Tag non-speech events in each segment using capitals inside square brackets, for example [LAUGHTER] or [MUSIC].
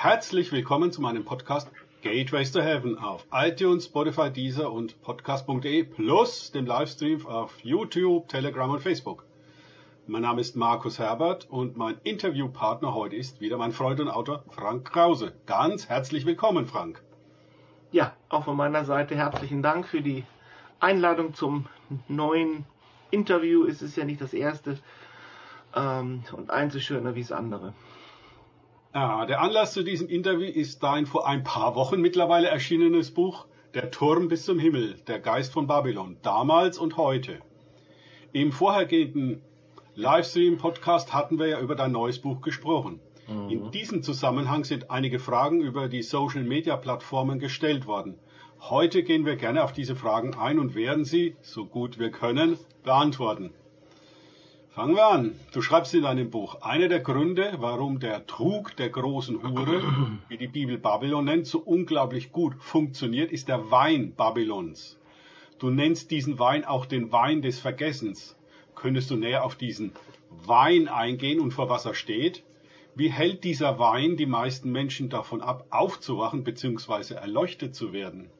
Herzlich willkommen zu meinem Podcast Gateways to Heaven auf iTunes, Spotify, Deezer und Podcast.de plus dem Livestream auf YouTube, Telegram und Facebook. Mein Name ist Markus Herbert und mein Interviewpartner heute ist wieder mein Freund und Autor Frank Krause. Ganz herzlich willkommen, Frank. Ja, auch von meiner Seite herzlichen Dank für die Einladung zum neuen Interview. Es ist ja nicht das erste ähm, und eins ist schöner wie das andere. Ja, der Anlass zu diesem Interview ist dein vor ein paar Wochen mittlerweile erschienenes Buch Der Turm bis zum Himmel, der Geist von Babylon, damals und heute. Im vorhergehenden Livestream-Podcast hatten wir ja über dein neues Buch gesprochen. Mhm. In diesem Zusammenhang sind einige Fragen über die Social-Media-Plattformen gestellt worden. Heute gehen wir gerne auf diese Fragen ein und werden sie, so gut wir können, beantworten. Fangen wir an. Du schreibst in deinem Buch, einer der Gründe, warum der Trug der großen Hure, wie die Bibel Babylon nennt, so unglaublich gut funktioniert, ist der Wein Babylons. Du nennst diesen Wein auch den Wein des Vergessens. Könntest du näher auf diesen Wein eingehen und vor was er steht? Wie hält dieser Wein die meisten Menschen davon ab, aufzuwachen bzw. erleuchtet zu werden?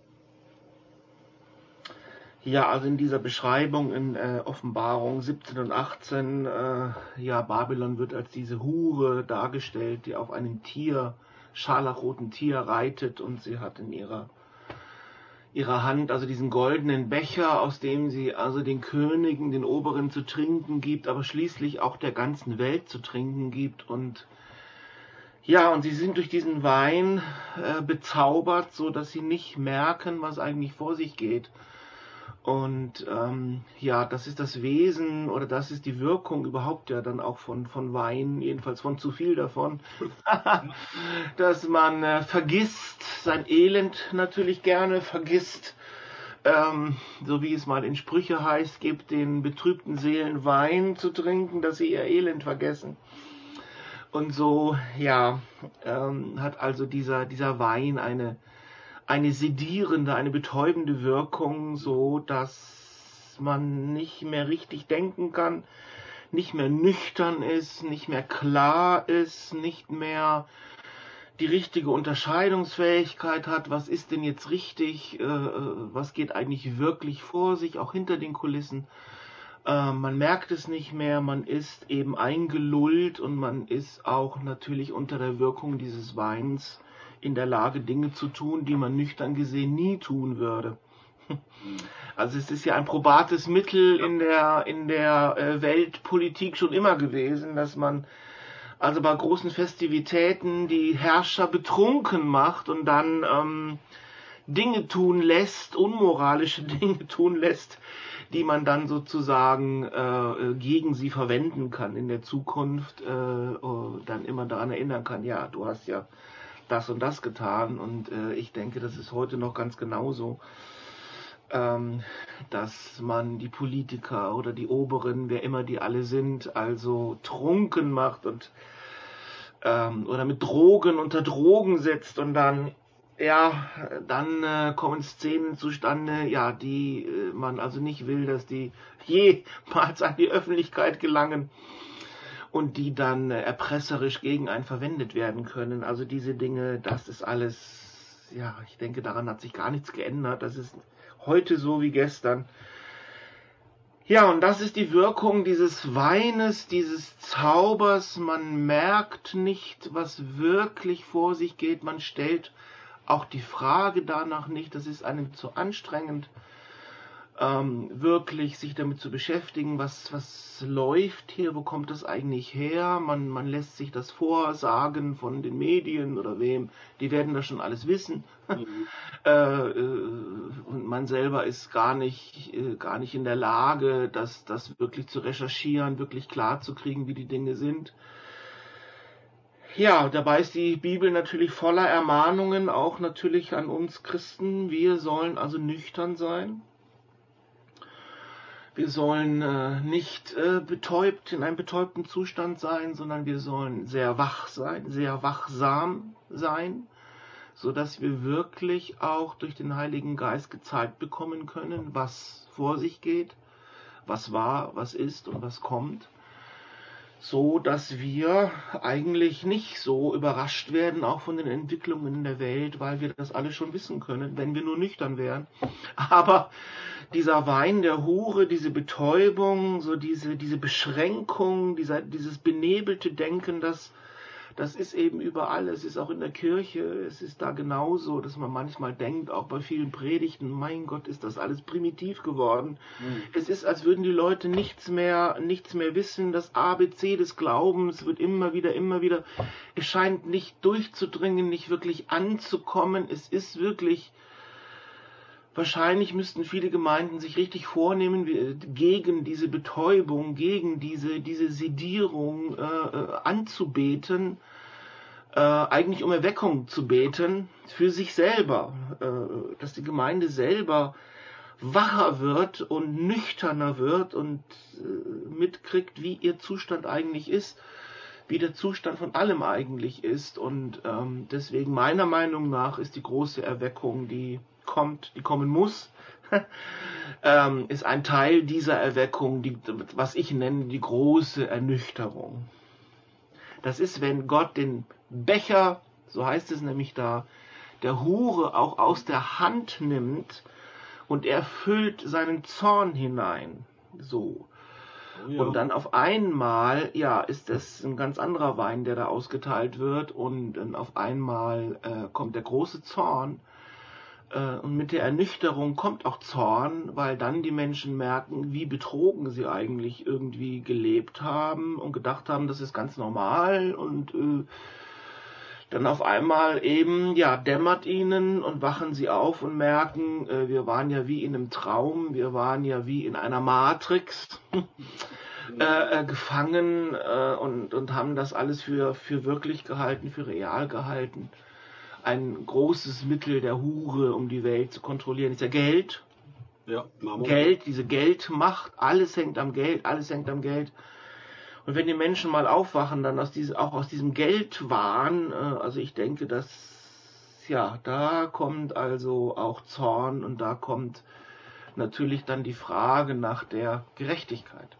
Ja, also in dieser Beschreibung in äh, Offenbarung 17 und 18, äh, ja, Babylon wird als diese Hure dargestellt, die auf einem Tier, scharlachroten Tier reitet und sie hat in ihrer ihrer Hand also diesen goldenen Becher, aus dem sie also den Königen, den Oberen zu trinken gibt, aber schließlich auch der ganzen Welt zu trinken gibt und ja, und sie sind durch diesen Wein äh, bezaubert, so dass sie nicht merken, was eigentlich vor sich geht. Und ähm, ja, das ist das Wesen oder das ist die Wirkung überhaupt ja dann auch von, von Wein, jedenfalls von zu viel davon, [LAUGHS] dass man äh, vergisst, sein Elend natürlich gerne vergisst, ähm, so wie es mal in Sprüche heißt, gibt den betrübten Seelen Wein zu trinken, dass sie ihr Elend vergessen. Und so, ja, ähm, hat also dieser, dieser Wein eine, eine sedierende, eine betäubende Wirkung, so dass man nicht mehr richtig denken kann, nicht mehr nüchtern ist, nicht mehr klar ist, nicht mehr die richtige Unterscheidungsfähigkeit hat, was ist denn jetzt richtig, äh, äh was geht eigentlich wirklich vor sich, auch hinter den Kulissen. Äh, man merkt es nicht mehr, man ist eben eingelullt und man ist auch natürlich unter der Wirkung dieses Weins in der Lage, Dinge zu tun, die man nüchtern gesehen nie tun würde. Also es ist ja ein probates Mittel in der, in der äh, Weltpolitik schon immer gewesen, dass man also bei großen Festivitäten die Herrscher betrunken macht und dann ähm, Dinge tun lässt, unmoralische [LAUGHS] Dinge tun lässt, die man dann sozusagen äh, gegen sie verwenden kann in der Zukunft, äh, oh, dann immer daran erinnern kann, ja, du hast ja das und das getan. Und äh, ich denke, das ist heute noch ganz genauso, ähm, dass man die Politiker oder die Oberen, wer immer die alle sind, also trunken macht und ähm, oder mit Drogen unter Drogen setzt und dann ja, dann äh, kommen Szenen zustande, ja, die äh, man also nicht will, dass die jemals an die Öffentlichkeit gelangen und die dann äh, erpresserisch gegen einen verwendet werden können. Also diese Dinge, das ist alles, ja, ich denke, daran hat sich gar nichts geändert. Das ist heute so wie gestern. Ja, und das ist die Wirkung dieses Weines, dieses Zaubers. Man merkt nicht, was wirklich vor sich geht. Man stellt auch die Frage danach nicht. Das ist einem zu anstrengend ähm, wirklich sich damit zu beschäftigen, was, was läuft hier, wo kommt das eigentlich her? Man, man lässt sich das vorsagen von den Medien oder wem, die werden das schon alles wissen. Mhm. [LAUGHS] äh, und man selber ist gar nicht, äh, gar nicht in der Lage, das, das wirklich zu recherchieren, wirklich klar zu kriegen, wie die Dinge sind. Ja, dabei ist die Bibel natürlich voller Ermahnungen, auch natürlich an uns Christen. Wir sollen also nüchtern sein. Wir sollen äh, nicht äh, betäubt, in einem betäubten Zustand sein, sondern wir sollen sehr wach sein, sehr wachsam sein, so dass wir wirklich auch durch den Heiligen Geist gezeigt bekommen können, was vor sich geht, was war, was ist und was kommt. So dass wir eigentlich nicht so überrascht werden, auch von den Entwicklungen in der Welt, weil wir das alles schon wissen können, wenn wir nur nüchtern wären. [LAUGHS] Aber dieser Wein der Hure, diese Betäubung, so diese, diese Beschränkung, dieser, dieses benebelte Denken, das das ist eben überall. Es ist auch in der Kirche, es ist da genauso, dass man manchmal denkt, auch bei vielen Predigten, mein Gott, ist das alles primitiv geworden. Mhm. Es ist, als würden die Leute nichts mehr, nichts mehr wissen. Das ABC des Glaubens wird immer wieder, immer wieder, es scheint nicht durchzudringen, nicht wirklich anzukommen. Es ist wirklich, Wahrscheinlich müssten viele Gemeinden sich richtig vornehmen, gegen diese Betäubung, gegen diese, diese Sedierung äh, äh, anzubeten, äh, eigentlich um Erweckung zu beten für sich selber, äh, dass die Gemeinde selber wacher wird und nüchterner wird und äh, mitkriegt, wie ihr Zustand eigentlich ist, wie der Zustand von allem eigentlich ist. Und ähm, deswegen meiner Meinung nach ist die große Erweckung, die kommt, die kommen muss, [LAUGHS] ähm, ist ein Teil dieser Erweckung, die, was ich nenne die große Ernüchterung. Das ist, wenn Gott den Becher, so heißt es nämlich da, der Hure auch aus der Hand nimmt und er füllt seinen Zorn hinein. So. Oh ja. Und dann auf einmal, ja, ist das ein ganz anderer Wein, der da ausgeteilt wird und dann auf einmal äh, kommt der große Zorn und mit der Ernüchterung kommt auch Zorn, weil dann die Menschen merken, wie betrogen sie eigentlich irgendwie gelebt haben und gedacht haben, das ist ganz normal und äh, dann auf einmal eben, ja, dämmert ihnen und wachen sie auf und merken, äh, wir waren ja wie in einem Traum, wir waren ja wie in einer Matrix [LAUGHS] äh, äh, gefangen äh, und, und haben das alles für, für wirklich gehalten, für real gehalten ein großes Mittel der Hure, um die Welt zu kontrollieren, ist ja Geld. Ja, Mammon. Geld, diese Geldmacht, alles hängt am Geld, alles hängt am Geld. Und wenn die Menschen mal aufwachen, dann aus diesem, auch aus diesem Geldwahn, äh, also ich denke, dass, ja, da kommt also auch Zorn und da kommt natürlich dann die Frage nach der Gerechtigkeit.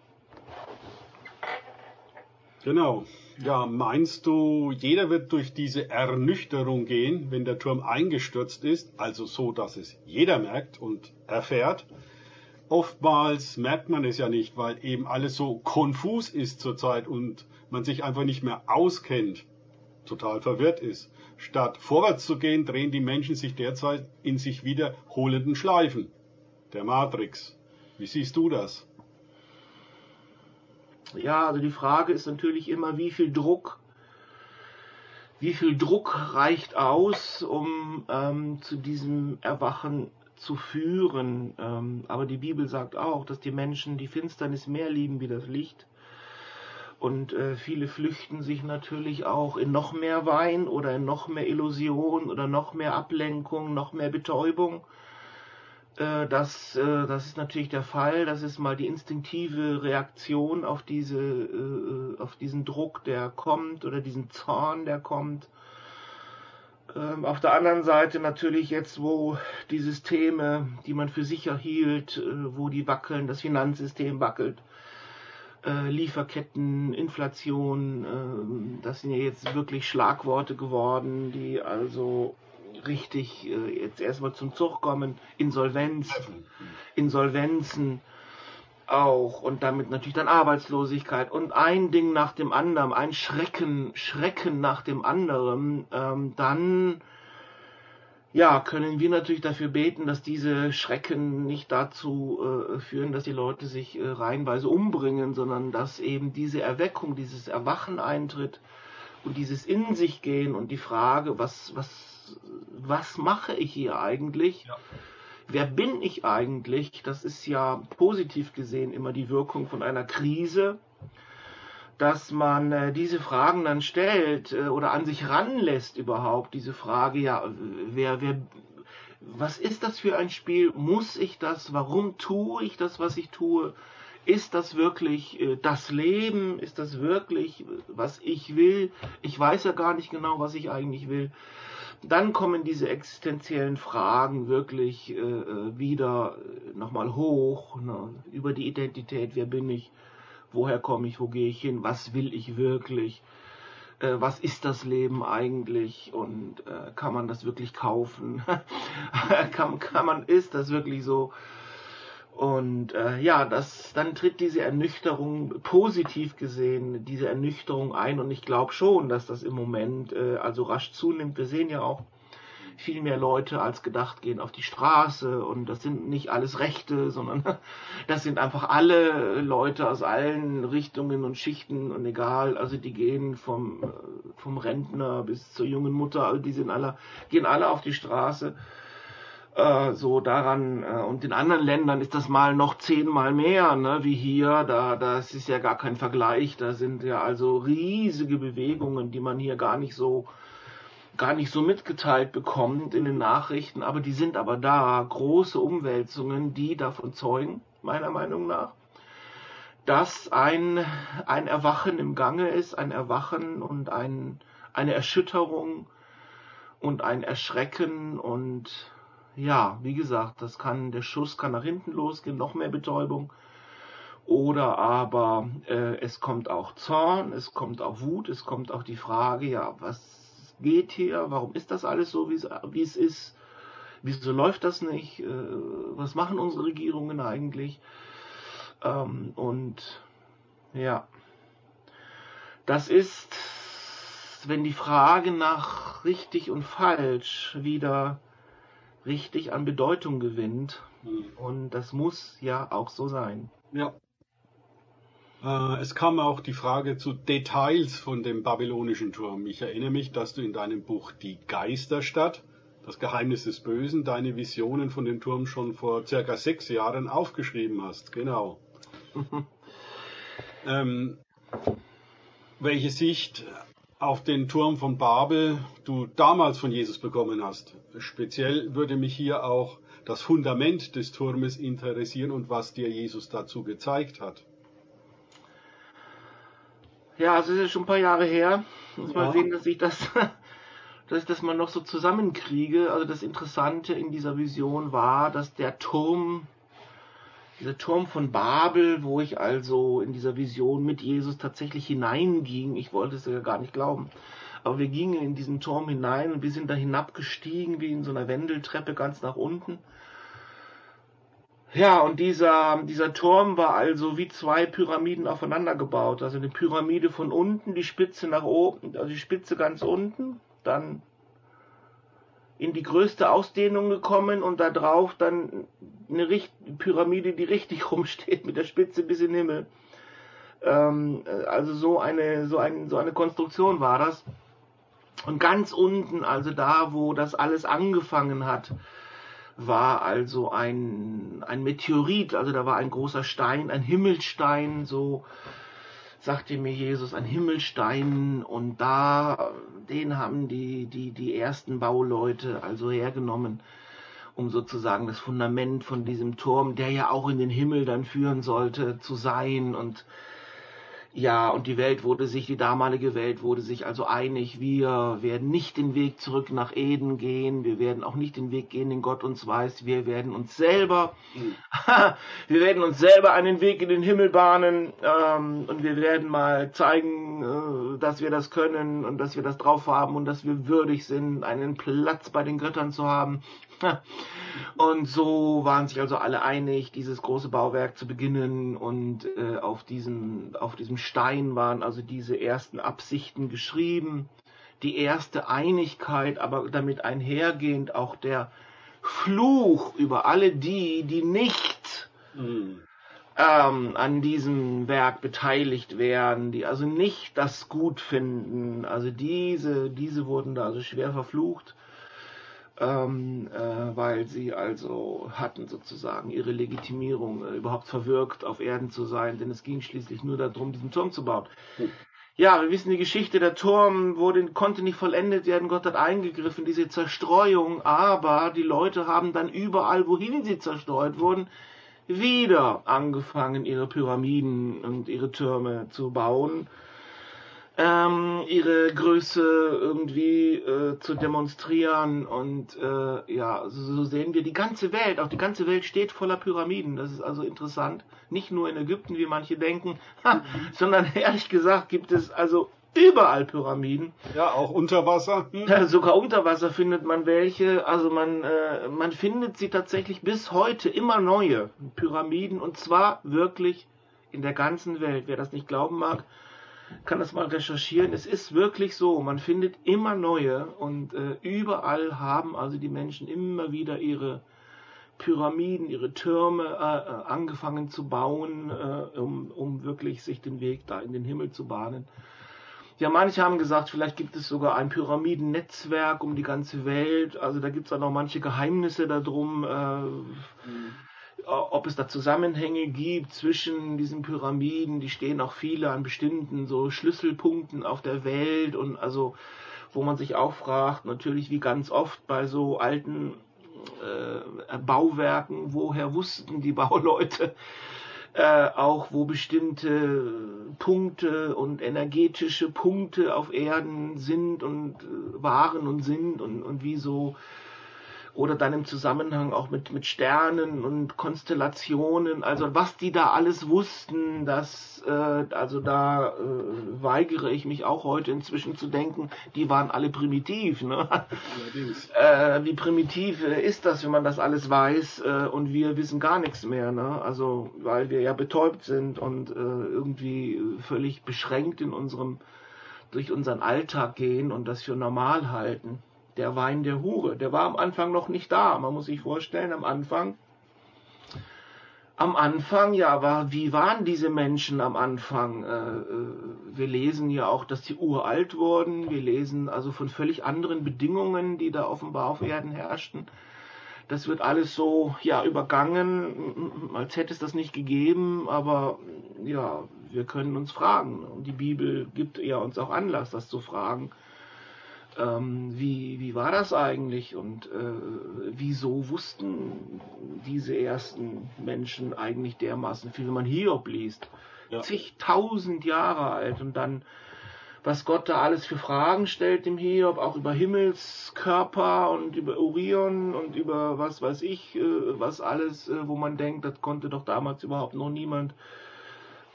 Genau. Ja, meinst du, jeder wird durch diese Ernüchterung gehen, wenn der Turm eingestürzt ist, also so, dass es jeder merkt und erfährt? Oftmals merkt man es ja nicht, weil eben alles so konfus ist zurzeit und man sich einfach nicht mehr auskennt, total verwirrt ist. Statt vorwärts zu gehen, drehen die Menschen sich derzeit in sich wiederholenden Schleifen. Der Matrix. Wie siehst du das? Ja, also die Frage ist natürlich immer, wie viel Druck, wie viel Druck reicht aus, um ähm, zu diesem Erwachen zu führen. Ähm, aber die Bibel sagt auch, dass die Menschen die Finsternis mehr lieben wie das Licht. Und äh, viele flüchten sich natürlich auch in noch mehr Wein oder in noch mehr Illusion oder noch mehr Ablenkung, noch mehr Betäubung. Äh, das, äh, das ist natürlich der Fall. Das ist mal die instinktive Reaktion auf diese, äh, auf diesen Druck, der kommt oder diesen Zorn, der kommt. Ähm, auf der anderen Seite natürlich jetzt, wo die Systeme, die man für sicher hielt, wo die wackeln, das Finanzsystem wackelt, Lieferketten, Inflation, ähm, das sind ja jetzt wirklich Schlagworte geworden, die also richtig äh, jetzt erstmal zum Zug kommen, Insolvenz, Insolvenzen auch und damit natürlich dann Arbeitslosigkeit und ein Ding nach dem anderen, ein Schrecken, Schrecken nach dem anderen, ähm, dann ja, können wir natürlich dafür beten, dass diese Schrecken nicht dazu äh, führen, dass die Leute sich äh, reihenweise umbringen, sondern dass eben diese Erweckung, dieses Erwachen eintritt und dieses In sich gehen und die Frage, was, was was mache ich hier eigentlich? Ja. Wer bin ich eigentlich? Das ist ja positiv gesehen immer die Wirkung von einer Krise, dass man äh, diese Fragen dann stellt äh, oder an sich ranlässt überhaupt, diese Frage, ja, wer, wer, was ist das für ein Spiel? Muss ich das? Warum tue ich das, was ich tue? Ist das wirklich äh, das Leben? Ist das wirklich, was ich will? Ich weiß ja gar nicht genau, was ich eigentlich will dann kommen diese existenziellen Fragen wirklich äh, wieder nochmal hoch, ne, über die Identität, wer bin ich, woher komme ich, wo gehe ich hin, was will ich wirklich, äh, was ist das Leben eigentlich und äh, kann man das wirklich kaufen, [LAUGHS] kann, kann man, ist das wirklich so, und äh, ja, das, dann tritt diese Ernüchterung, positiv gesehen, diese Ernüchterung ein. Und ich glaube schon, dass das im Moment äh, also rasch zunimmt. Wir sehen ja auch, viel mehr Leute als gedacht gehen auf die Straße. Und das sind nicht alles Rechte, [LAUGHS] sondern das sind einfach alle Leute aus allen Richtungen und Schichten und egal. Also die gehen vom, äh, vom Rentner bis zur jungen Mutter, also die sind alle, gehen alle auf die Straße äh, so daran äh, und in anderen Ländern ist das mal noch zehnmal mehr, ne, wie hier, da das ist ja gar kein Vergleich, da sind ja also riesige Bewegungen, die man hier gar nicht so gar nicht so mitgeteilt bekommt in den Nachrichten, aber die sind aber da, große Umwälzungen, die davon zeugen, meiner Meinung nach, dass ein, ein Erwachen im Gange ist, ein Erwachen und ein, eine Erschütterung und ein Erschrecken und ja, wie gesagt, das kann, der Schuss kann nach hinten losgehen, noch mehr Betäubung. Oder aber äh, es kommt auch Zorn, es kommt auch Wut, es kommt auch die Frage, ja, was geht hier, warum ist das alles so, wie es ist, wieso läuft das nicht, äh, was machen unsere Regierungen eigentlich? Ähm, und ja, das ist, wenn die Frage nach richtig und falsch wieder richtig an Bedeutung gewinnt. Mhm. Und das muss ja auch so sein. Ja. Äh, es kam auch die Frage zu Details von dem babylonischen Turm. Ich erinnere mich, dass du in deinem Buch Die Geisterstadt, das Geheimnis des Bösen, deine Visionen von dem Turm schon vor circa sechs Jahren aufgeschrieben hast. Genau. [LAUGHS] ähm, welche Sicht auf den Turm von Babel du damals von Jesus bekommen hast. Speziell würde mich hier auch das Fundament des Turmes interessieren und was dir Jesus dazu gezeigt hat. Ja, also es ist schon ein paar Jahre her. Muss ja. mal sehen, dass ich das, [LAUGHS] dass ich das mal noch so zusammenkriege. Also das Interessante in dieser Vision war, dass der Turm dieser Turm von Babel, wo ich also in dieser Vision mit Jesus tatsächlich hineinging. Ich wollte es ja gar nicht glauben. Aber wir gingen in diesen Turm hinein und wir sind da hinabgestiegen, wie in so einer Wendeltreppe ganz nach unten. Ja, und dieser, dieser Turm war also wie zwei Pyramiden aufeinander gebaut. Also eine Pyramide von unten, die Spitze nach oben, also die Spitze ganz unten, dann in die größte Ausdehnung gekommen und da drauf dann eine Richt Pyramide, die richtig [LAUGHS] rumsteht, mit der Spitze bis in den Himmel. Ähm, also so eine, so, ein, so eine Konstruktion war das. Und ganz unten, also da, wo das alles angefangen hat, war also ein, ein Meteorit, also da war ein großer Stein, ein Himmelstein, so sagte mir Jesus, ein Himmelstein und da, den haben die, die, die ersten Bauleute also hergenommen, um sozusagen das Fundament von diesem Turm, der ja auch in den Himmel dann führen sollte, zu sein. Und ja, und die Welt wurde sich, die damalige Welt wurde sich also einig, wir werden nicht den Weg zurück nach Eden gehen, wir werden auch nicht den Weg gehen, den Gott uns weiß, wir werden uns selber, [LAUGHS] wir werden uns selber einen Weg in den Himmel bahnen ähm, und wir werden mal zeigen, äh, dass wir das können und dass wir das drauf haben und dass wir würdig sind, einen Platz bei den Göttern zu haben. [LAUGHS] Und so waren sich also alle einig, dieses große Bauwerk zu beginnen und äh, auf, diesem, auf diesem Stein waren also diese ersten Absichten geschrieben, die erste Einigkeit, aber damit einhergehend auch der Fluch über alle die, die nicht mhm. ähm, an diesem Werk beteiligt wären, die also nicht das gut finden. Also diese, diese wurden da also schwer verflucht ähm, äh, weil sie also hatten sozusagen ihre Legitimierung äh, überhaupt verwirkt, auf Erden zu sein, denn es ging schließlich nur darum, diesen Turm zu bauen. Ja, wir wissen die Geschichte, der Turm wurde, konnte nicht vollendet werden, Gott hat eingegriffen, diese Zerstreuung, aber die Leute haben dann überall, wohin sie zerstreut wurden, wieder angefangen, ihre Pyramiden und ihre Türme zu bauen ähm, ihre Größe irgendwie äh, zu demonstrieren und äh, ja, so, so sehen wir die ganze Welt, auch die ganze Welt steht voller Pyramiden. Das ist also interessant. Nicht nur in Ägypten, wie manche denken, [LAUGHS] sondern [LAUGHS] ehrlich gesagt gibt es also überall Pyramiden. Ja, auch unter Wasser. Hm. Sogar unter Wasser findet man welche. Also man, äh, man findet sie tatsächlich bis heute immer neue Pyramiden und zwar wirklich in der ganzen Welt. Wer das nicht glauben mag, kann das mal recherchieren. Es ist wirklich so, man findet immer neue und äh, überall haben also die Menschen immer wieder ihre Pyramiden, ihre Türme äh, äh angefangen zu bauen, äh, um, um wirklich sich den Weg da in den Himmel zu bahnen. Ja, manche haben gesagt, vielleicht gibt es sogar ein Pyramidennetzwerk um die ganze Welt. Also da gibt es auch noch manche Geheimnisse darum. Äh, mhm ob es da Zusammenhänge gibt zwischen diesen Pyramiden, die stehen auch viele an bestimmten so Schlüsselpunkten auf der Welt und also wo man sich auch fragt, natürlich wie ganz oft bei so alten äh, Bauwerken, woher wussten die [LAUGHS] Bauleute äh, auch, wo bestimmte Punkte und energetische Punkte auf Erden sind und äh, waren und sind und, und wie so oder dann im Zusammenhang auch mit, mit Sternen und Konstellationen, also was die da alles wussten, das, äh, also da äh, weigere ich mich auch heute inzwischen zu denken, die waren alle primitiv. Ne? [LAUGHS] Äh, wie primitiv ist das, wenn man das alles weiß äh, und wir wissen gar nichts mehr, ne? also weil wir ja betäubt sind und äh, irgendwie völlig beschränkt in unserem, durch unseren Alltag gehen und das für normal halten der Wein der Hure. Der war am Anfang noch nicht da. Man muss sich vorstellen, am Anfang, am Anfang, ja, aber wie waren diese Menschen am Anfang? Äh, äh, wir lesen ja auch, dass sie uralt wurden. Wir lesen also von völlig anderen Bedingungen, die da offenbar auf Erden herrschten. Das wird alles so, ja, übergangen, als hätte es das nicht gegeben, aber ja, wir können uns fragen. Und die Bibel gibt ja uns auch Anlass, das zu fragen ähm, wie, wie war das eigentlich und äh, wieso wussten diese ersten Menschen eigentlich dermaßen viel, wenn man Hiob liest, ja. zigtausend Jahre alt und dann was Gott da alles für Fragen stellt im Hiob, auch über Himmelskörper und über Orion und über was weiß ich, äh, was alles, äh, wo man denkt, das konnte doch damals überhaupt noch niemand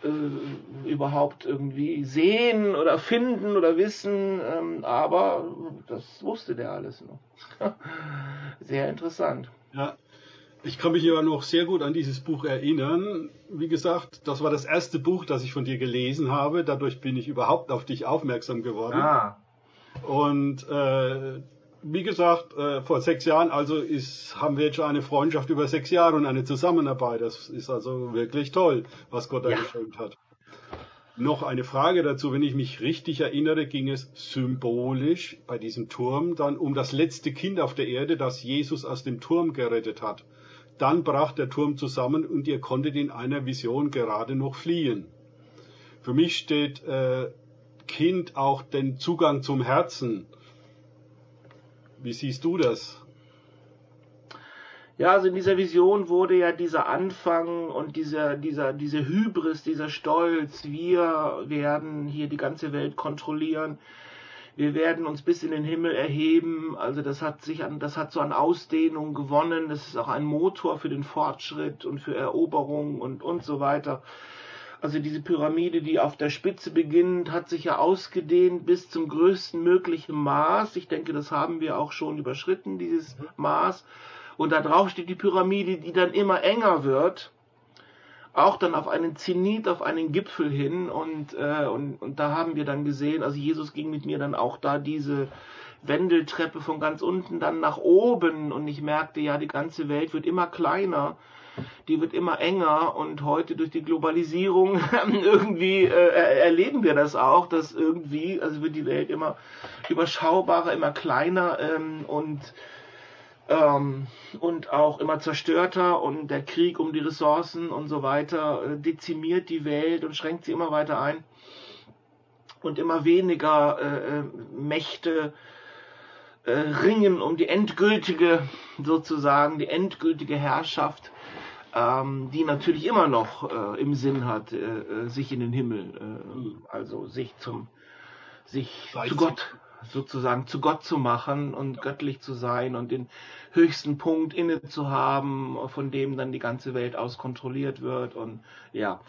äh, überhaupt irgendwie sehen oder finden oder wissen, ähm, aber das wusste der alles noch. [LAUGHS] Sehr interessant. Ja, ich kann mich ja noch sehr gut an dieses Buch erinnern. Wie gesagt, das war das erste Buch, das ich von dir gelesen habe. Dadurch bin ich überhaupt auf dich aufmerksam geworden. Ah. Und äh, wie gesagt, äh, vor sechs Jahren, also ist, haben wir jetzt schon eine Freundschaft über sechs Jahre und eine Zusammenarbeit. Das ist also wirklich toll, was Gott da ja. geschenkt hat. Noch eine Frage dazu, wenn ich mich richtig erinnere, ging es symbolisch bei diesem Turm dann um das letzte Kind auf der Erde, das Jesus aus dem Turm gerettet hat. Dann brach der Turm zusammen und ihr konntet in einer Vision gerade noch fliehen. Für mich steht äh, Kind auch den Zugang zum Herzen wie siehst du das? Ja, also in dieser Vision wurde ja dieser Anfang und dieser, dieser, diese Hybris, dieser Stolz, wir werden hier die ganze Welt kontrollieren, wir werden uns bis in den Himmel erheben, also das hat sich an, das hat so an Ausdehnung gewonnen, das ist auch ein Motor für den Fortschritt und für Eroberung und, und so weiter. Also diese Pyramide, die auf der Spitze beginnt, hat sich ja ausgedehnt bis zum größten möglichen Maß. Ich denke, das haben wir auch schon überschritten, dieses Maß. Und da drauf steht die Pyramide, die dann immer enger wird. Auch dann auf einen Zenit, auf einen Gipfel hin. Und, äh, und, und da haben wir dann gesehen, also Jesus ging mit mir dann auch da diese Wendeltreppe von ganz unten dann nach oben. Und ich merkte, ja, die ganze Welt wird immer kleiner die wird immer enger und heute durch die Globalisierung [LAUGHS] irgendwie äh, erleben wir das auch, dass irgendwie, also wird die Welt immer überschaubarer, immer kleiner ähm, und ähm, und auch immer zerstörter und der Krieg um die Ressourcen und so weiter äh, dezimiert die Welt und schränkt sie immer weiter ein. Und immer weniger äh, äh Mächte äh, ringen um die endgültige sozusagen die endgültige Herrschaft ähm, die natürlich immer noch äh, im Sinn hat, äh, äh, sich in den Himmel, äh, also sich zum sich zu Gott sozusagen zu Gott zu machen und göttlich zu sein und den höchsten Punkt inne zu haben, von dem dann die ganze Welt aus kontrolliert wird und ja.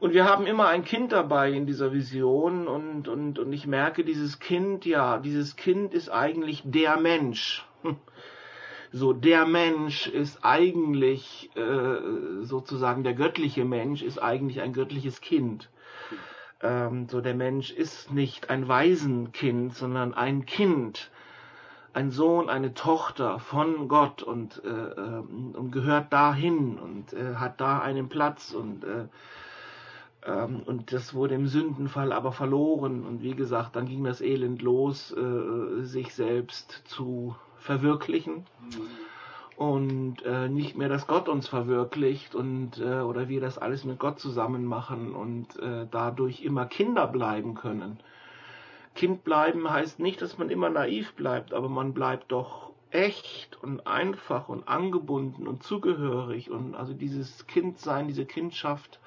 Und wir haben immer ein Kind dabei in dieser Vision und, und, und ich merke, dieses Kind, ja, dieses Kind ist eigentlich der Mensch. So, der Mensch ist eigentlich äh, sozusagen der göttliche Mensch ist eigentlich ein göttliches Kind. Ähm, so, der Mensch ist nicht ein Waisenkind, sondern ein Kind, ein Sohn, eine Tochter von Gott und, äh, ähm, und gehört dahin und äh, hat da einen Platz und äh, ähm, und das wurde im Sündenfall aber verloren. Und wie gesagt, dann ging das Elend los, äh, sich selbst zu verwirklichen. Und äh, nicht mehr, dass Gott uns verwirklicht und äh, oder wir das alles mit Gott zusammen machen und äh, dadurch immer Kinder bleiben können. Kind bleiben heißt nicht, dass man immer naiv bleibt, aber man bleibt doch echt und einfach und angebunden und zugehörig und also dieses Kindsein, diese Kindschaft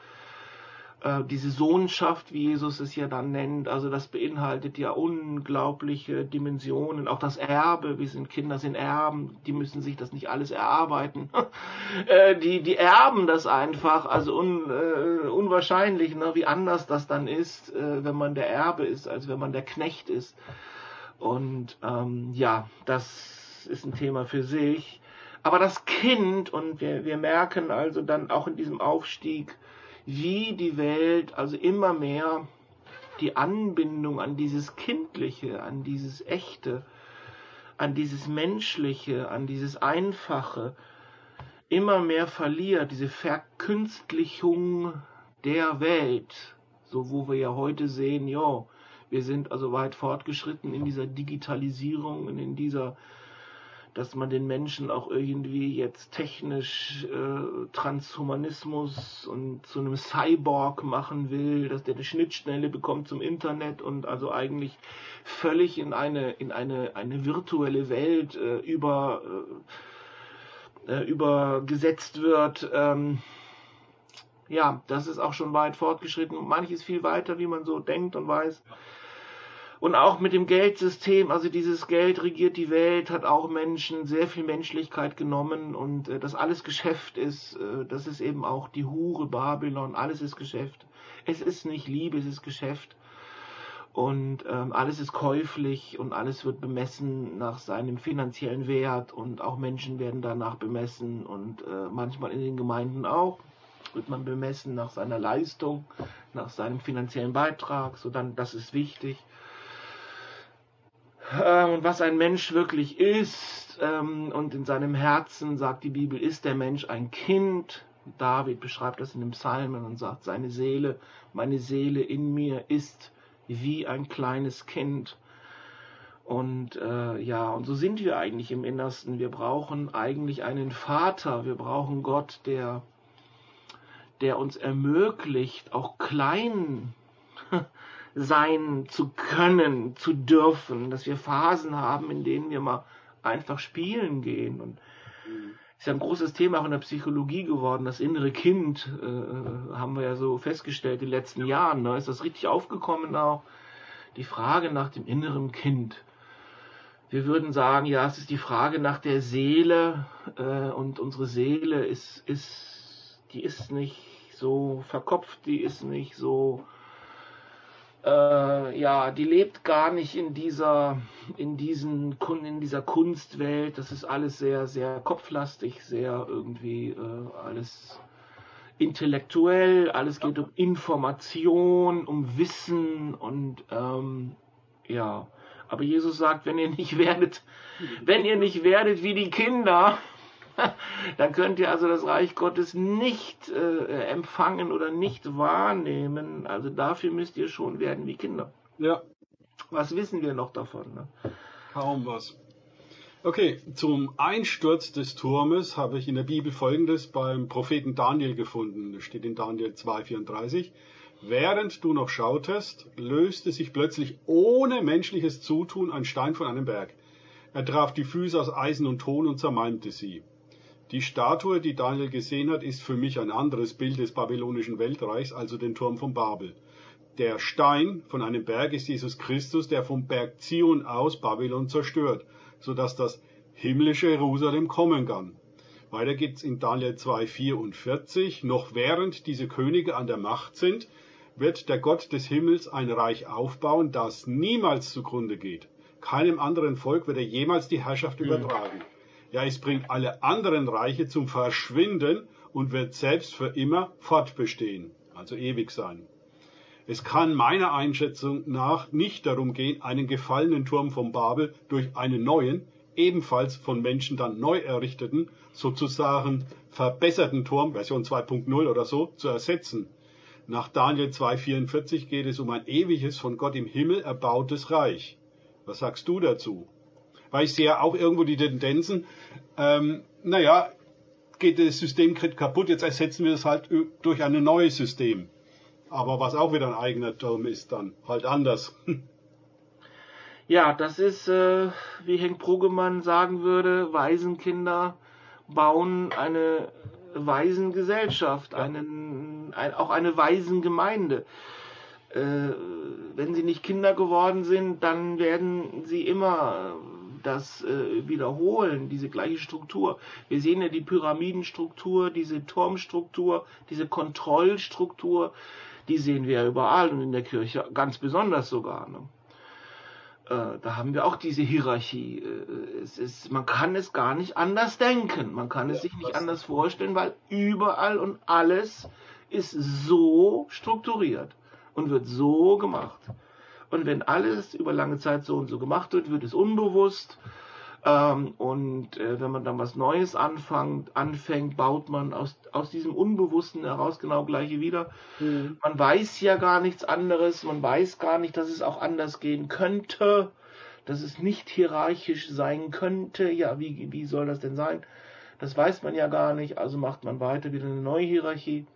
diese Sohnschaft, wie Jesus es ja dann nennt, also das beinhaltet ja unglaubliche Dimensionen, auch das Erbe, wir sind Kinder, sind Erben, die müssen sich das nicht alles erarbeiten, [LAUGHS] äh, die, die erben das einfach, also un, äh, unwahrscheinlich, ne, wie anders das dann ist, äh, wenn man der Erbe ist, als wenn man der Knecht ist. Und ähm, ja, das ist ein Thema für sich. Aber das Kind, und wir, wir merken also dann auch in diesem Aufstieg, wie die Welt also immer mehr die Anbindung an dieses Kindliche, an dieses Echte, an dieses Menschliche, an dieses Einfache immer mehr verliert, diese Verkünstlichung der Welt, so wo wir ja heute sehen, ja, wir sind also weit fortgeschritten in dieser Digitalisierung und in dieser dass man den Menschen auch irgendwie jetzt technisch äh, Transhumanismus und zu einem Cyborg machen will, dass der eine Schnittstelle bekommt zum Internet und also eigentlich völlig in eine in eine eine virtuelle Welt äh, über äh, äh übergesetzt wird. Ähm, ja, das ist auch schon weit fortgeschritten. Manches viel weiter, wie man so denkt und weiß. Und auch mit dem Geldsystem, also dieses Geld regiert die Welt, hat auch Menschen sehr viel Menschlichkeit genommen und äh, das alles Geschäft ist, äh, das ist eben auch die Hure Babylon, alles ist Geschäft. Es ist nicht Liebe, es ist Geschäft. Und ähm, alles ist käuflich und alles wird bemessen nach seinem finanziellen Wert und auch Menschen werden danach bemessen und äh, manchmal in den Gemeinden auch wird man bemessen nach seiner Leistung, nach seinem finanziellen Beitrag, so dann das ist wichtig ähm, und was ein Mensch wirklich ist. Ähm, und in seinem Herzen, sagt die Bibel, ist der Mensch ein Kind. David beschreibt das in dem Psalmen und sagt, seine Seele, meine Seele in mir ist wie ein kleines Kind. Und äh, ja, und so sind wir eigentlich im Innersten. Wir brauchen eigentlich einen Vater. Wir brauchen Gott, der, der uns ermöglicht, auch klein [LAUGHS] sein zu können, zu dürfen, dass wir Phasen haben, in denen wir mal einfach spielen gehen. Und mhm. ist ja ein großes Thema auch in der Psychologie geworden. Das innere Kind äh, haben wir ja so festgestellt in den letzten Jahren. Ne? Ist das richtig aufgekommen auch? Die Frage nach dem inneren Kind. Wir würden sagen, ja, es ist die Frage nach der Seele äh, und unsere Seele ist, ist, die ist nicht so verkopft, die ist nicht so äh, ja, die lebt gar nicht in dieser, in diesen, in dieser Kunstwelt. Das ist alles sehr, sehr kopflastig, sehr irgendwie äh, alles intellektuell. Alles geht um Information, um Wissen und ähm, ja. Aber Jesus sagt, wenn ihr nicht werdet, wenn ihr nicht werdet wie die Kinder, [LAUGHS] dann könnt ihr also das Reich Gottes nicht äh, empfangen oder nicht wahrnehmen. Also dafür müsst ihr schon werden wie Kinder. Ja. Was wissen wir noch davon? Ne? Kaum was. Okay, zum Einsturz des Turmes habe ich in der Bibel folgendes beim Propheten Daniel gefunden. Das steht in Daniel 2,34. Während du noch schautest, löste sich plötzlich ohne menschliches Zutun ein Stein von einem Berg. Er traf die Füße aus Eisen und Ton und zermalmte sie. Die Statue, die Daniel gesehen hat, ist für mich ein anderes Bild des babylonischen Weltreichs, also den Turm von Babel. Der Stein von einem Berg ist Jesus Christus, der vom Berg Zion aus Babylon zerstört, sodass das himmlische Jerusalem kommen kann. Weiter geht's in Daniel 2,44. Noch während diese Könige an der Macht sind, wird der Gott des Himmels ein Reich aufbauen, das niemals zugrunde geht. Keinem anderen Volk wird er jemals die Herrschaft mhm. übertragen. Ja, es bringt alle anderen Reiche zum Verschwinden und wird selbst für immer fortbestehen, also ewig sein. Es kann meiner Einschätzung nach nicht darum gehen, einen gefallenen Turm von Babel durch einen neuen, ebenfalls von Menschen dann neu errichteten, sozusagen verbesserten Turm, Version 2.0 oder so, zu ersetzen. Nach Daniel 2.44 geht es um ein ewiges, von Gott im Himmel erbautes Reich. Was sagst du dazu? Weil ich sehe auch irgendwo die Tendenzen, ähm, naja, geht das System kaputt, jetzt ersetzen wir es halt durch ein neues System. Aber was auch wieder ein eigener Turm ist, dann halt anders. [LAUGHS] Ja, das ist, äh, wie Henk Progemann sagen würde, Waisenkinder bauen eine Waisengesellschaft, einen, ein, auch eine Waisengemeinde. Äh, wenn sie nicht Kinder geworden sind, dann werden sie immer das äh, wiederholen, diese gleiche Struktur. Wir sehen ja die Pyramidenstruktur, diese Turmstruktur, diese Kontrollstruktur, die sehen wir ja überall und in der Kirche ganz besonders sogar. Ne? Äh, da haben wir auch diese Hierarchie. Äh, es ist, man kann es gar nicht anders denken. Man kann es ja, sich nicht anders vorstellen, weil überall und alles ist so strukturiert und wird so gemacht. Und wenn alles über lange Zeit so und so gemacht wird, wird es unbewusst. Ähm, und äh, wenn man dann was Neues anfängt, anfängt, baut man aus, aus diesem Unbewussten heraus genau gleiche wieder. Mhm. Man weiß ja gar nichts anderes, man weiß gar nicht, dass es auch anders gehen könnte, dass es nicht hierarchisch sein könnte. Ja, wie, wie soll das denn sein? Das weiß man ja gar nicht, also macht man weiter wieder eine neue Hierarchie,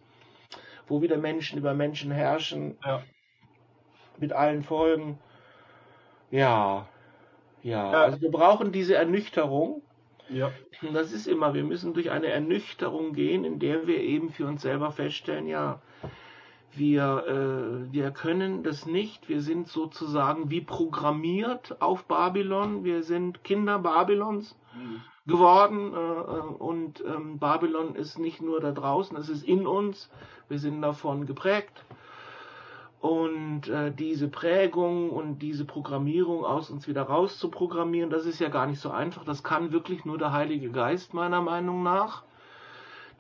wo wieder Menschen über Menschen herrschen, ja. Mit allen Folgen. Ja, ja, also wir brauchen diese Ernüchterung. Ja. Das ist immer, wir müssen durch eine Ernüchterung gehen, in der wir eben für uns selber feststellen, ja, wir, äh, wir können das nicht, wir sind sozusagen wie programmiert auf Babylon, wir sind Kinder Babylons mhm. geworden äh, äh und ähm, Babylon ist nicht nur da draußen, es ist in uns, wir sind davon geprägt und äh, diese Prägung und diese Programmierung aus uns wieder rauszuprogrammieren, das ist ja gar nicht so einfach. Das kann wirklich nur der Heilige Geist meiner Meinung nach,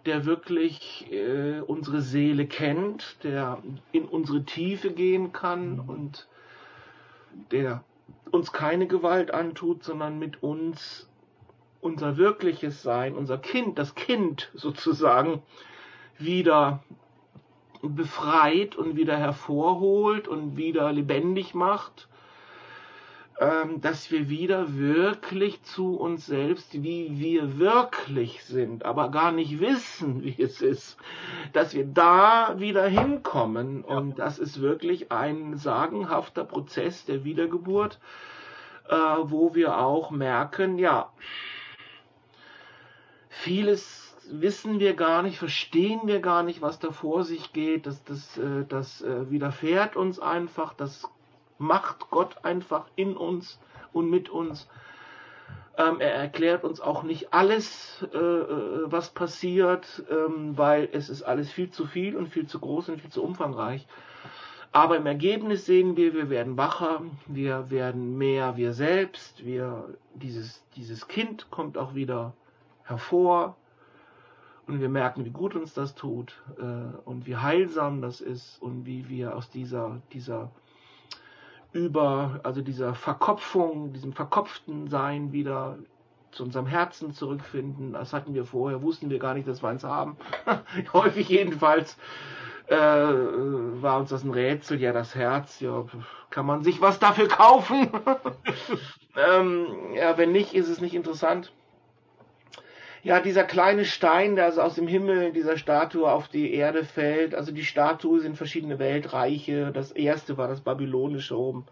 der wirklich äh, unsere Seele kennt, der in unsere Tiefe gehen kann mhm. und der uns keine Gewalt antut, sondern mit uns unser wirkliches Sein, unser Kind, das Kind sozusagen wieder befreit und wieder hervorholt und wieder lebendig macht, ähm, dass wir wieder wirklich zu uns selbst, wie wir wirklich sind, aber gar nicht wissen, wie es ist, dass wir da wieder hinkommen. Und das ist wirklich ein sagenhafter Prozess der Wiedergeburt, äh, wo wir auch merken, ja, vieles wissen wir gar nicht, verstehen wir gar nicht, was da vor sich geht. Das, das, äh, das äh, widerfährt uns einfach, das macht Gott einfach in uns und mit uns. Ähm, er erklärt uns auch nicht alles, äh, was passiert, ähm, weil es ist alles viel zu viel und viel zu groß und viel zu umfangreich. Aber im Ergebnis sehen wir, wir werden wacher, wir werden mehr wir selbst, wir, dieses, dieses Kind kommt auch wieder hervor, und wir merken, wie gut uns das tut äh, und wie heilsam das ist und wie wir aus dieser, dieser über, also dieser Verkopfung, diesem verkopften Sein wieder zu unserem Herzen zurückfinden. Das hatten wir vorher, wussten wir gar nicht, dass wir eins haben. [LAUGHS] Häufig jedenfalls äh, war uns das ein Rätsel. Ja, das Herz, ja, kann man sich was dafür kaufen? [LAUGHS] ähm, ja, wenn nicht, ist es nicht interessant ja, dieser kleine Stein, der also aus dem Himmel dieser Statue auf die Erde fällt. Also die Statue sind verschiedene Weltreiche. Das erste war das babylonische oben.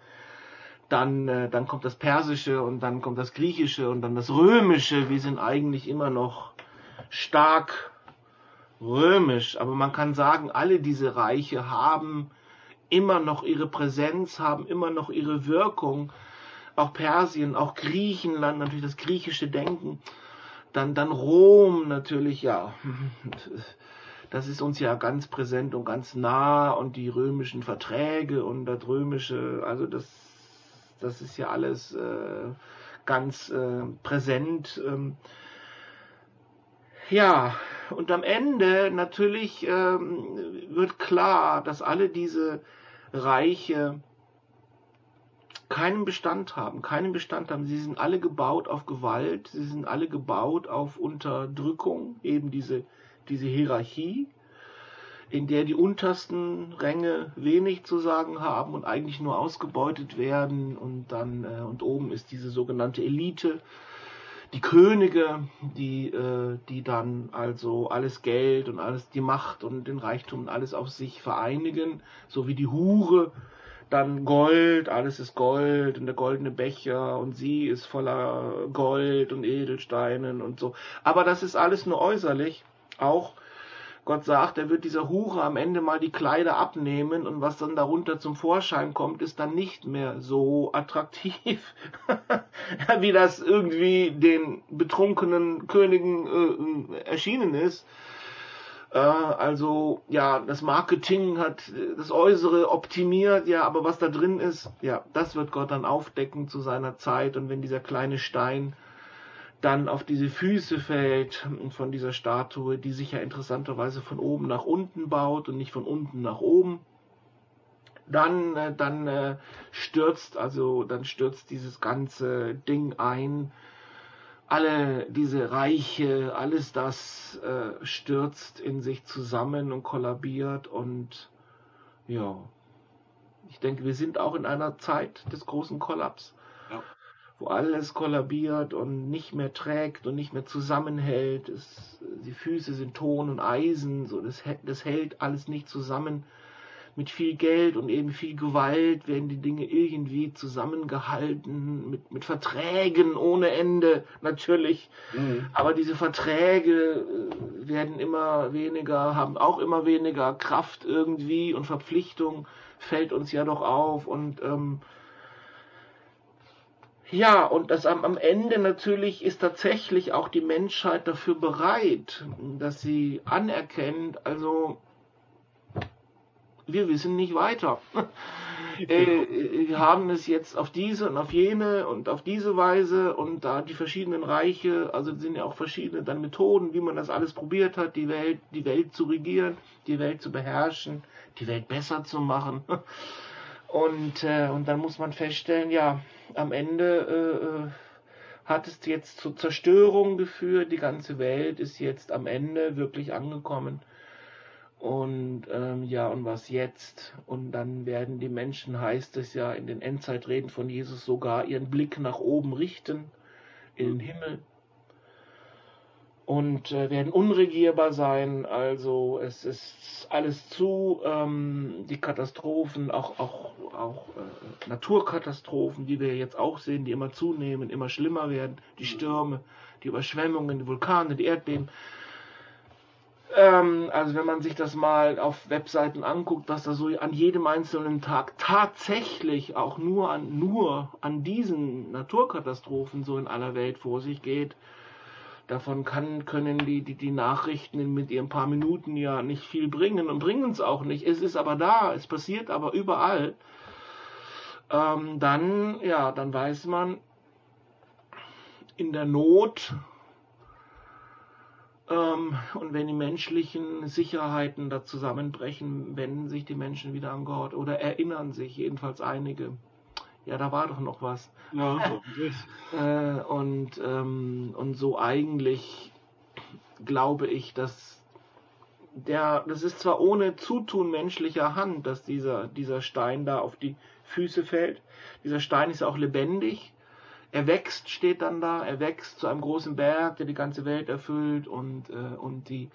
Dann, äh, dann kommt das persische und dann kommt das griechische und dann das römische. Wir sind eigentlich immer noch stark römisch. Aber man kann sagen, alle diese Reiche haben immer noch ihre Präsenz haben, immer noch ihre Wirkung. Auch Persien, auch Griechenland, natürlich das griechische Denken. Dann, dann Rom natürlich, ja. Das ist uns ja ganz präsent und ganz nah und die römischen Verträge und das römische, also das, das ist ja alles äh, ganz äh, präsent. Ähm, ja, und am Ende natürlich ähm, wird klar, dass alle diese Reiche keinen Bestand haben, keinen Bestand haben. Sie sind alle gebaut auf Gewalt, sie sind alle gebaut auf Unterdrückung, eben diese, diese Hierarchie, in der die untersten Ränge wenig zu sagen haben und eigentlich nur ausgebeutet werden und dann äh, und oben ist diese sogenannte Elite, die Könige, die, äh, die dann also alles Geld und alles die Macht und den Reichtum und alles auf sich vereinigen, so wie die Hure, dann Gold, alles ist Gold und der goldene Becher und sie ist voller Gold und Edelsteinen und so. Aber das ist alles nur äußerlich, auch Gott sagt, er wird dieser Hure am Ende mal die Kleider abnehmen und was dann darunter zum Vorschein kommt, ist dann nicht mehr so attraktiv, [LAUGHS] wie das irgendwie den betrunkenen Königen äh, erschienen ist. Äh, also ja, das Marketing hat das Äußere optimiert, ja, aber was da drin ist, ja, das wird Gott dann aufdecken zu seiner Zeit und wenn dieser kleine Stein dann auf diese Füße fällt von dieser Statue, die sich ja interessanterweise von oben nach unten baut und nicht von unten nach oben. Dann, äh, dann äh, stürzt, also dann stürzt dieses ganze Ding ein. Alle diese Reiche, alles das äh, stürzt in sich zusammen und kollabiert und ja, ich denke, wir sind auch in einer Zeit des großen Kollaps wo alles kollabiert und nicht mehr trägt und nicht mehr zusammenhält. Es, die Füße sind Ton und Eisen, so das, das hält alles nicht zusammen. Mit viel Geld und eben viel Gewalt werden die Dinge irgendwie zusammengehalten, mit, mit Verträgen ohne Ende natürlich. Mhm. Aber diese Verträge äh, werden immer weniger, haben auch immer weniger Kraft irgendwie und Verpflichtung fällt uns ja doch auf und ähm, ja, und das am, am Ende natürlich ist tatsächlich auch die Menschheit dafür bereit, dass sie anerkennt, also wir wissen nicht weiter. [LAUGHS] äh, wir haben es jetzt auf diese und auf jene und auf diese Weise und da die verschiedenen Reiche, also sind ja auch verschiedene dann Methoden, wie man das alles probiert hat, die Welt, die Welt zu regieren, die Welt zu beherrschen, die Welt besser zu machen. [LAUGHS] Und, äh, und dann muss man feststellen, ja, am Ende äh, äh, hat es jetzt zur Zerstörung geführt. Die ganze Welt ist jetzt am Ende wirklich angekommen. Und ähm, ja, und was jetzt? Und dann werden die Menschen, heißt es ja in den Endzeitreden von Jesus, sogar ihren Blick nach oben richten, in den Himmel und äh, werden unregierbar sein. Also es ist alles zu, ähm, die Katastrophen, auch, auch, auch äh, Naturkatastrophen, die wir jetzt auch sehen, die immer zunehmen, immer schlimmer werden, die Stürme, die Überschwemmungen, die Vulkane, die Erdbeben. Ähm, also wenn man sich das mal auf Webseiten anguckt, was da so an jedem einzelnen Tag tatsächlich auch nur an, nur an diesen Naturkatastrophen so in aller Welt vor sich geht, davon kann, können die, die, die Nachrichten mit ihren paar Minuten ja nicht viel bringen und bringen es auch nicht. Es ist aber da, es passiert aber überall. Ähm, dann, ja, dann weiß man, in der Not und wenn die menschlichen Sicherheiten da zusammenbrechen, wenden sich die Menschen wieder an Gott oder erinnern sich, jedenfalls einige ja, da war doch noch was. Ja, [LAUGHS] äh, und, ähm, und so eigentlich glaube ich, dass der, das ist zwar ohne Zutun menschlicher Hand, dass dieser, dieser Stein da auf die Füße fällt. Dieser Stein ist auch lebendig. Er wächst, steht dann da, er wächst zu einem großen Berg, der die ganze Welt erfüllt und, äh, und die,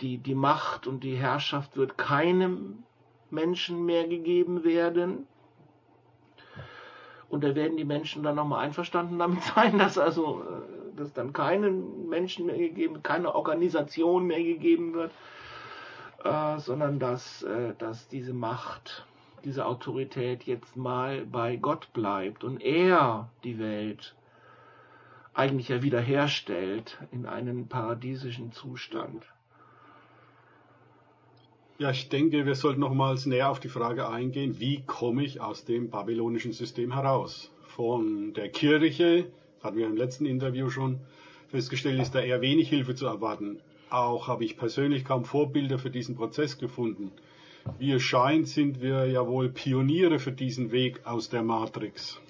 die, die Macht und die Herrschaft wird keinem Menschen mehr gegeben werden. Und da werden die Menschen dann nochmal einverstanden damit [LAUGHS] sein, dass also äh, dass dann keinen Menschen mehr gegeben, keine Organisation mehr gegeben wird, äh, sondern dass, äh, dass diese Macht diese Autorität jetzt mal bei Gott bleibt und er die Welt eigentlich ja wiederherstellt in einen paradiesischen Zustand. Ja, ich denke, wir sollten nochmals näher auf die Frage eingehen, wie komme ich aus dem babylonischen System heraus? Von der Kirche, hatten wir im letzten Interview schon festgestellt, ist da eher wenig Hilfe zu erwarten. Auch habe ich persönlich kaum Vorbilder für diesen Prozess gefunden. Wie es scheint, sind wir ja wohl Pioniere für diesen Weg aus der Matrix.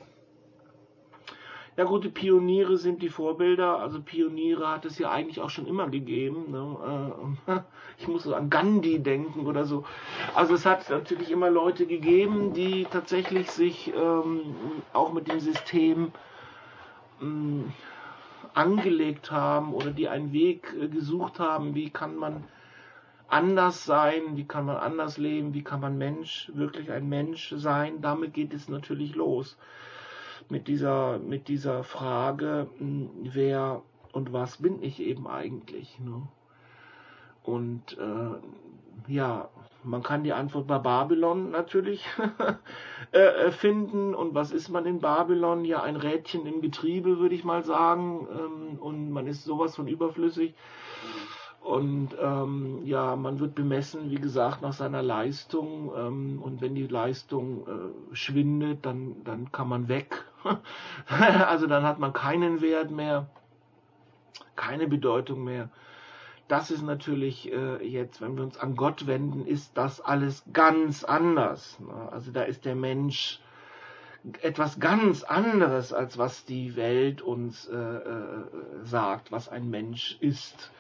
Ja gut, die Pioniere sind die Vorbilder. Also Pioniere hat es ja eigentlich auch schon immer gegeben. Ne? Äh, [LAUGHS] ich muss so an Gandhi denken oder so. Also es hat natürlich immer Leute gegeben, die tatsächlich sich ähm, auch mit dem System ähm, angelegt haben oder die einen Weg äh, gesucht haben, wie kann man anders sein, wie kann man anders leben, wie kann man Mensch, wirklich ein Mensch sein. Damit geht es natürlich los mit dieser, mit dieser Frage, hm, wer und was bin ich eben eigentlich. Ne? Und äh, ja, man kann die Antwort bei Babylon natürlich [LAUGHS] äh, äh, finden. Und was ist man in Babylon? Ja, ein Rädchen im Getriebe, würde ich mal sagen. Ähm, und man ist sowas von überflüssig. Und ähm, ja, man wird bemessen, wie gesagt, nach seiner Leistung. Ähm, und wenn die Leistung äh, schwindet, dann, dann kann man weg. [LAUGHS] also dann hat man keinen Wert mehr, keine Bedeutung mehr. Das ist natürlich äh, jetzt, wenn wir uns an Gott wenden, ist das alles ganz anders. Ne? Also da ist der Mensch etwas ganz anderes, als was die Welt uns äh, äh, sagt, was ein Mensch ist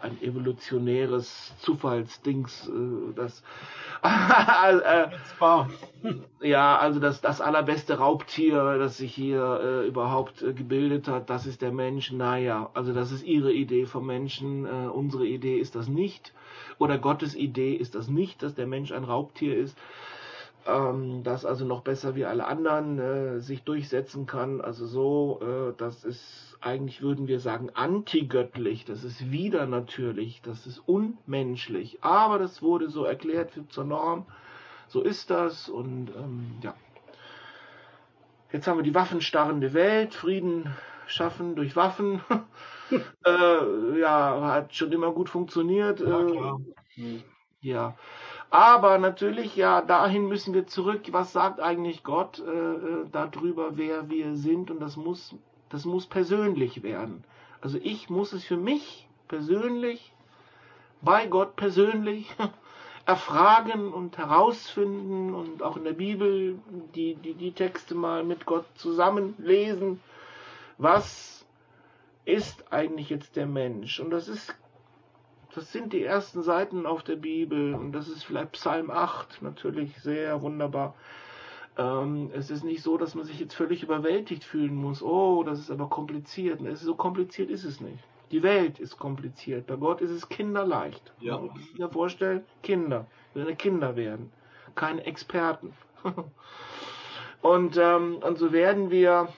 ein evolutionäres Zufallsdings, äh, das [LAUGHS] äh, ja, also das, das allerbeste Raubtier, das sich hier äh, überhaupt äh, gebildet hat, das ist der Mensch. Naja, also das ist ihre Idee vom Menschen. Äh, unsere Idee ist das nicht. Oder Gottes Idee ist das nicht, dass der Mensch ein Raubtier ist ähm, das also noch besser wie alle anderen äh, sich durchsetzen kann. Also so, äh, das ist eigentlich, würden wir sagen, antigöttlich, das ist wieder natürlich, das ist unmenschlich. Aber das wurde so erklärt zur Norm. So ist das und ähm, ja. Jetzt haben wir die waffenstarrende Welt, Frieden schaffen durch Waffen. [LAUGHS] äh, ja, hat schon immer gut funktioniert. Ja, äh, ja. Aber natürlich, ja, dahin müssen wir zurück. Was sagt eigentlich Gott äh, äh, darüber, wer wir sind? Und das muss, das muss persönlich werden. Also ich muss es für mich persönlich, bei Gott persönlich [LAUGHS] erfragen und herausfinden und auch in der Bibel die, die, die Texte mal mit Gott zusammenlesen. Was ist eigentlich jetzt der Mensch? Und das ist das sind die ersten Seiten auf der Bibel und das ist vielleicht Psalm 8, natürlich sehr wunderbar. Ähm, es ist nicht so, dass man sich jetzt völlig überwältigt fühlen muss. Oh, das ist aber kompliziert. Ist so kompliziert ist es nicht. Die Welt ist kompliziert. Bei Gott ist es kinderleicht. Ja. Man sich mir vorstellen, Kinder. Wir werden Kinder werden. Keine Experten. [LAUGHS] und, ähm, und so werden wir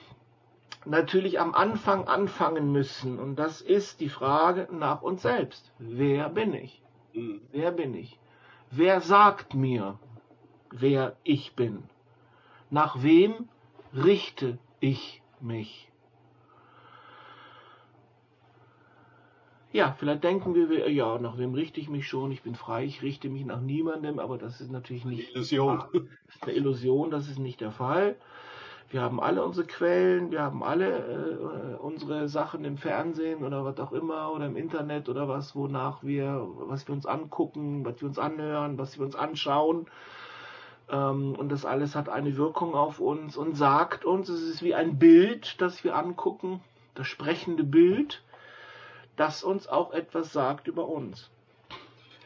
natürlich am Anfang anfangen müssen. Und das ist die Frage nach uns selbst. Wer bin ich? Mhm. Wer bin ich? Wer sagt mir, wer ich bin? Nach wem richte ich mich? Ja, vielleicht denken wir, ja, nach wem richte ich mich schon? Ich bin frei, ich richte mich nach niemandem, aber das ist natürlich nicht eine Illusion. Eine Illusion, das ist nicht der Fall. Wir haben alle unsere Quellen, wir haben alle äh, unsere Sachen im Fernsehen oder was auch immer oder im Internet oder was, wonach wir, was wir uns angucken, was wir uns anhören, was wir uns anschauen. Ähm, und das alles hat eine Wirkung auf uns und sagt uns, es ist wie ein Bild, das wir angucken, das sprechende Bild, das uns auch etwas sagt über uns.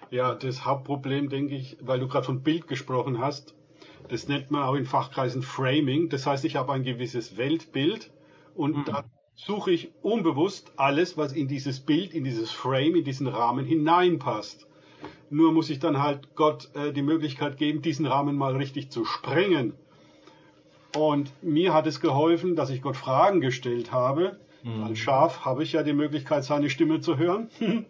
Ja, das Hauptproblem, denke ich, weil du gerade von Bild gesprochen hast, das nennt man auch in Fachkreisen Framing. Das heißt, ich habe ein gewisses Weltbild und mhm. da suche ich unbewusst alles, was in dieses Bild, in dieses Frame, in diesen Rahmen hineinpasst. Nur muss ich dann halt Gott äh, die Möglichkeit geben, diesen Rahmen mal richtig zu sprengen. Und mir hat es geholfen, dass ich Gott Fragen gestellt habe. Mhm. Als Schaf habe ich ja die Möglichkeit, seine Stimme zu hören. [LAUGHS]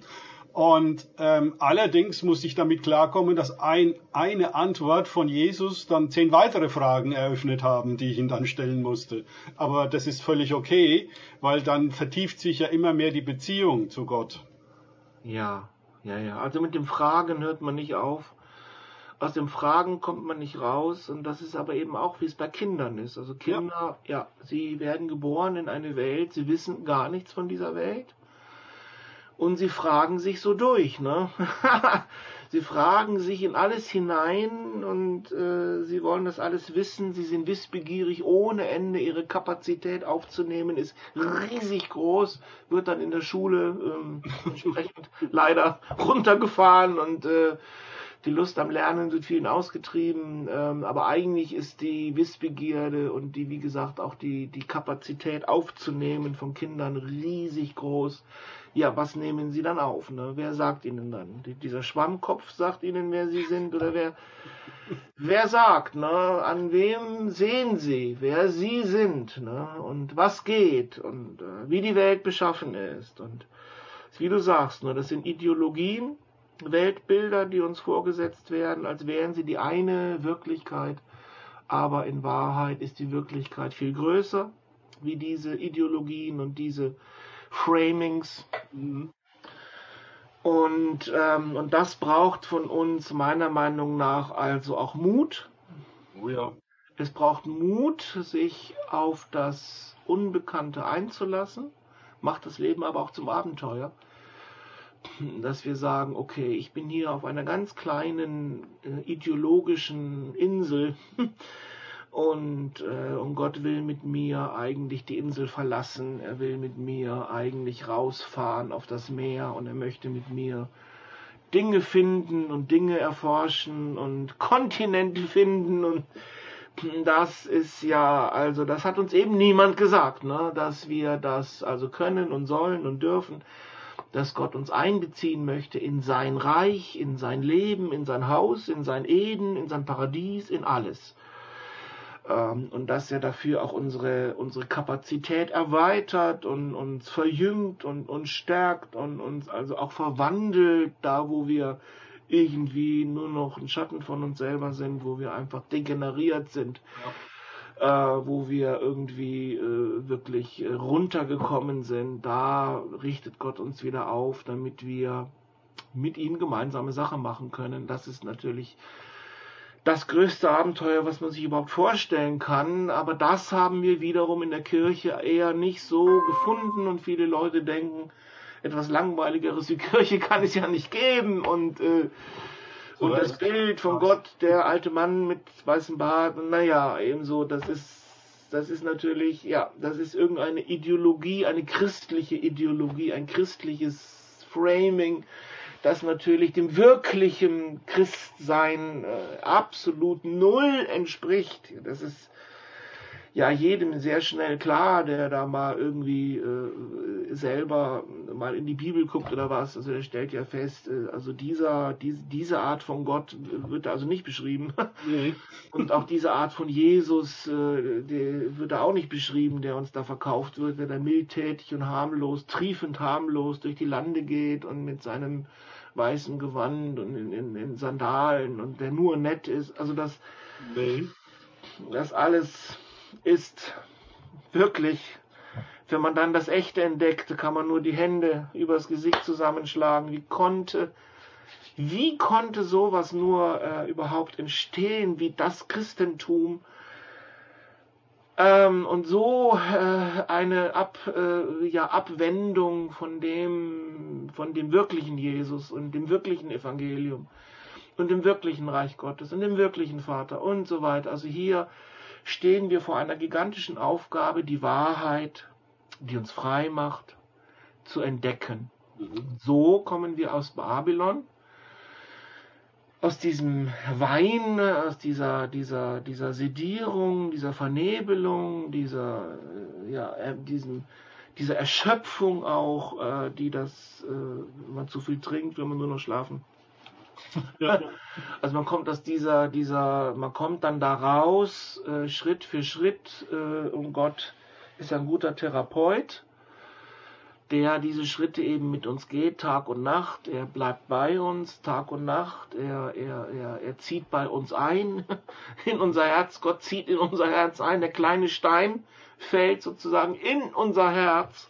Und ähm, allerdings muss ich damit klarkommen, dass ein, eine Antwort von Jesus dann zehn weitere Fragen eröffnet haben, die ich ihn dann stellen musste. Aber das ist völlig okay, weil dann vertieft sich ja immer mehr die Beziehung zu Gott. Ja, ja, ja. Also mit dem Fragen hört man nicht auf. Aus dem Fragen kommt man nicht raus. Und das ist aber eben auch, wie es bei Kindern ist. Also Kinder, ja, ja sie werden geboren in eine Welt, sie wissen gar nichts von dieser Welt und sie fragen sich so durch, ne? [LAUGHS] sie fragen sich in alles hinein und äh, sie wollen das alles wissen. Sie sind wissbegierig ohne Ende. Ihre Kapazität aufzunehmen ist riesig groß, wird dann in der Schule ähm, [LAUGHS] entsprechend leider runtergefahren und äh, die Lust am Lernen wird vielen ausgetrieben, ähm, aber eigentlich ist die Wissbegierde und die, wie gesagt, auch die, die Kapazität aufzunehmen von Kindern riesig groß ja, was nehmen sie dann auf? Ne? Wer sagt ihnen dann? Dieser Schwammkopf sagt ihnen, wer sie sind oder wer, wer sagt, ne? an wem sehen sie, wer sie sind ne? und was geht und äh, wie die Welt beschaffen ist. Und wie du sagst, ne? das sind Ideologien, Weltbilder, die uns vorgesetzt werden, als wären sie die eine Wirklichkeit. Aber in Wahrheit ist die Wirklichkeit viel größer, wie diese Ideologien und diese Framings. Und, ähm, und das braucht von uns meiner Meinung nach also auch Mut. Oh ja. Es braucht Mut, sich auf das Unbekannte einzulassen, macht das Leben aber auch zum Abenteuer. Dass wir sagen, okay, ich bin hier auf einer ganz kleinen äh, ideologischen Insel [LAUGHS] und, äh, und Gott will mit mir eigentlich die Insel verlassen. Er will mit mir eigentlich rausfahren auf das Meer. Und er möchte mit mir Dinge finden und Dinge erforschen und Kontinente finden. Und das ist ja, also das hat uns eben niemand gesagt, ne, dass wir das also können und sollen und dürfen, dass Gott uns einbeziehen möchte in sein Reich, in sein Leben, in sein Haus, in sein Eden, in sein Paradies, in alles ähm, und dass er dafür auch unsere, unsere Kapazität erweitert und uns verjüngt und uns stärkt und uns also auch verwandelt, da wo wir irgendwie nur noch ein Schatten von uns selber sind, wo wir einfach degeneriert sind. Ja. Äh, wo wir irgendwie äh, wirklich äh, runtergekommen sind, da richtet Gott uns wieder auf, damit wir mit ihm gemeinsame Sachen machen können. Das ist natürlich das größte Abenteuer, was man sich überhaupt vorstellen kann. Aber das haben wir wiederum in der Kirche eher nicht so gefunden. Und viele Leute denken, etwas langweiligeres wie Kirche [LAUGHS] kann es ja nicht geben. Und äh, und das Bild von Gott, der alte Mann mit weißem Bart, naja, ebenso, das ist das ist natürlich, ja, das ist irgendeine Ideologie, eine christliche Ideologie, ein christliches Framing, das natürlich dem wirklichen Christsein äh, absolut null entspricht. Das ist ja jedem sehr schnell klar, der da mal irgendwie äh, selber mal in die Bibel guckt oder was. Also der stellt ja fest, äh, also dieser, diese, diese Art von Gott wird da also nicht beschrieben. Nee. Und auch diese Art von Jesus, äh, der wird da auch nicht beschrieben, der uns da verkauft wird, der da mildtätig und harmlos, triefend harmlos durch die Lande geht und mit seinem weißem Gewand und in, in, in Sandalen und der nur nett ist. Also das, nee. das alles ist wirklich, wenn man dann das Echte entdeckt, kann man nur die Hände übers Gesicht zusammenschlagen. Wie konnte, wie konnte sowas nur äh, überhaupt entstehen, wie das Christentum ähm, und so äh, eine Ab, äh, ja, Abwendung von dem, von dem wirklichen Jesus und dem wirklichen Evangelium und dem wirklichen Reich Gottes und dem wirklichen Vater und so weiter. Also hier stehen wir vor einer gigantischen Aufgabe, die Wahrheit, die uns frei macht, zu entdecken. Mhm. So kommen wir aus Babylon aus diesem Wein, aus dieser, dieser, dieser Sedierung, dieser Vernebelung, dieser, äh, ja, äh, diesem, dieser Erschöpfung auch, äh, die das, äh, wenn man zu viel trinkt, wenn man nur noch schlafen. [LAUGHS] Ja. [LAUGHS] Also man kommt aus dieser, dieser, man kommt dann da raus, äh, Schritt für Schritt, und Gott ist ein guter Therapeut der diese Schritte eben mit uns geht, Tag und Nacht. Er bleibt bei uns, Tag und Nacht. Er, er, er, er zieht bei uns ein, [LAUGHS] in unser Herz. Gott zieht in unser Herz ein. Der kleine Stein fällt sozusagen in unser Herz.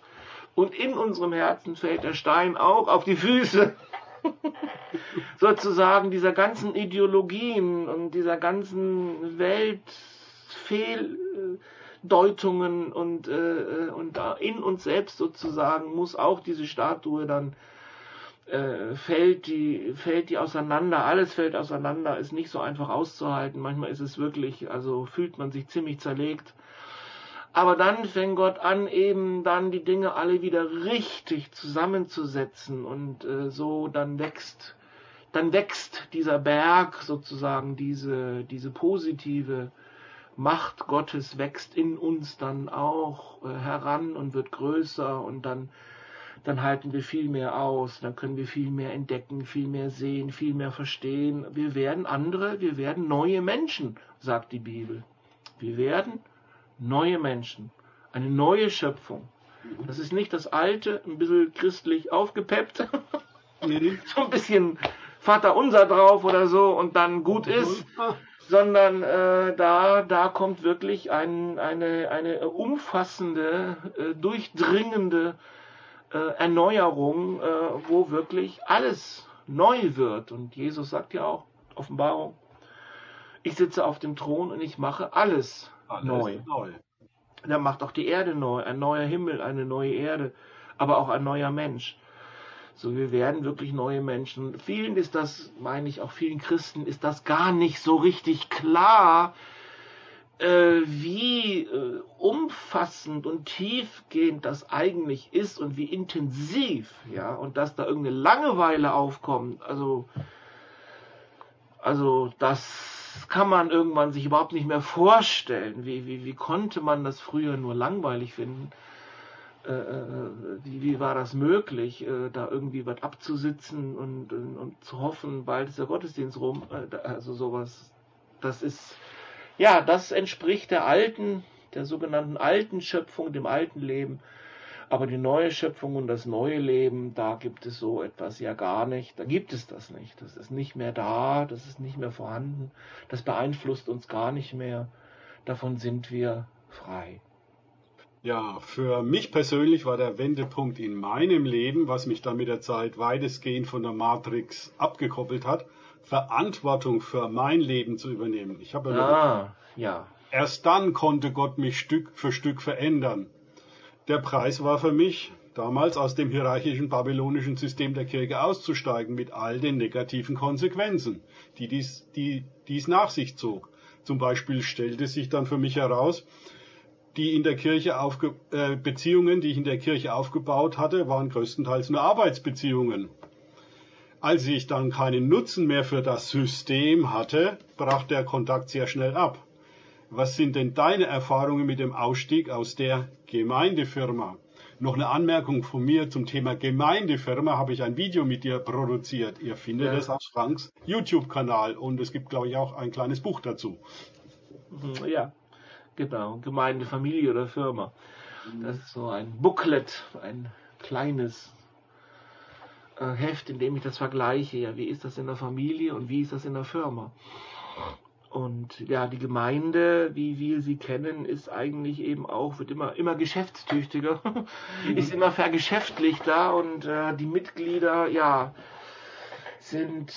Und in unserem Herzen fällt der Stein auch auf die Füße. [LAUGHS] sozusagen dieser ganzen Ideologien und dieser ganzen Weltfehldeutungen und, äh, und in uns selbst sozusagen muss auch diese Statue dann äh, fällt die fällt die auseinander. Alles fällt auseinander. Ist nicht so einfach auszuhalten. Manchmal ist es wirklich also fühlt man sich ziemlich zerlegt. Aber dann fängt Gott an, eben dann die Dinge alle wieder richtig zusammenzusetzen und äh, so dann wächst, dann wächst dieser Berg sozusagen, diese, diese positive Macht Gottes wächst in uns dann auch äh, heran und wird größer und dann dann halten wir viel mehr aus, dann können wir viel mehr entdecken, viel mehr sehen, viel mehr verstehen. Wir werden andere, wir werden neue Menschen, sagt die Bibel. Wir werden neue Menschen, eine neue Schöpfung. Das ist nicht das Alte, ein bisschen christlich aufgepeppt, [LAUGHS] so ein bisschen Vater unser drauf oder so und dann gut ist, sondern äh, da, da kommt wirklich ein, eine, eine umfassende, äh, durchdringende äh, Erneuerung, äh, wo wirklich alles neu wird. Und Jesus sagt ja auch, Offenbarung, ich sitze auf dem Thron und ich mache alles alles neu. neu. Er macht auch die Erde neu, ein neuer Himmel, eine neue Erde, aber auch ein neuer Mensch. So, wir werden wirklich neue Menschen. Vielen ist das, meine ich, auch vielen Christen ist das gar nicht so richtig klar, äh, wie äh, umfassend und tiefgehend das eigentlich ist und wie intensiv, ja, und dass da irgendeine Langeweile aufkommt. Also, also das kann man irgendwann sich überhaupt nicht mehr vorstellen. Wie, wie, wie konnte man das früher nur langweilig finden? Äh, äh, wie, wie war das möglich, äh, da irgendwie was abzusitzen und, und, und, zu hoffen, bald ist der Gottesdienst rum? Also sowas, das ist, ja, das entspricht der alten, der sogenannten alten Schöpfung, dem alten Leben. Aber die neue Schöpfung und das neue Leben, da gibt es so etwas ja gar nicht. Da gibt es das nicht. Das ist nicht mehr da, das ist nicht mehr vorhanden. Das beeinflusst uns gar nicht mehr. Davon sind wir frei. Ja, für mich persönlich war der Wendepunkt in meinem Leben, was mich dann mit der Zeit weitestgehend von der Matrix abgekoppelt hat, Verantwortung für mein Leben zu übernehmen. Ich habe ah, ja. Erst dann konnte Gott mich Stück für Stück verändern. Der Preis war für mich, damals aus dem hierarchischen babylonischen System der Kirche auszusteigen, mit all den negativen Konsequenzen, die dies, die dies nach sich zog. Zum Beispiel stellte sich dann für mich heraus, die in der Kirche aufge äh, Beziehungen, die ich in der Kirche aufgebaut hatte, waren größtenteils nur Arbeitsbeziehungen. Als ich dann keinen Nutzen mehr für das System hatte, brach der Kontakt sehr schnell ab. Was sind denn deine Erfahrungen mit dem Ausstieg aus der Gemeindefirma? Noch eine Anmerkung von mir zum Thema Gemeindefirma habe ich ein Video mit dir produziert. Ihr findet ja. es auf Franks YouTube-Kanal und es gibt, glaube ich, auch ein kleines Buch dazu. Ja, genau. Gemeinde, Familie oder Firma. Das ist so ein Booklet, ein kleines äh, Heft, in dem ich das vergleiche. Ja, wie ist das in der Familie und wie ist das in der Firma? Und ja, die Gemeinde, wie wir sie kennen, ist eigentlich eben auch, wird immer, immer geschäftstüchtiger, [LAUGHS] mhm. ist immer vergeschäftlichter und äh, die Mitglieder, ja, sind,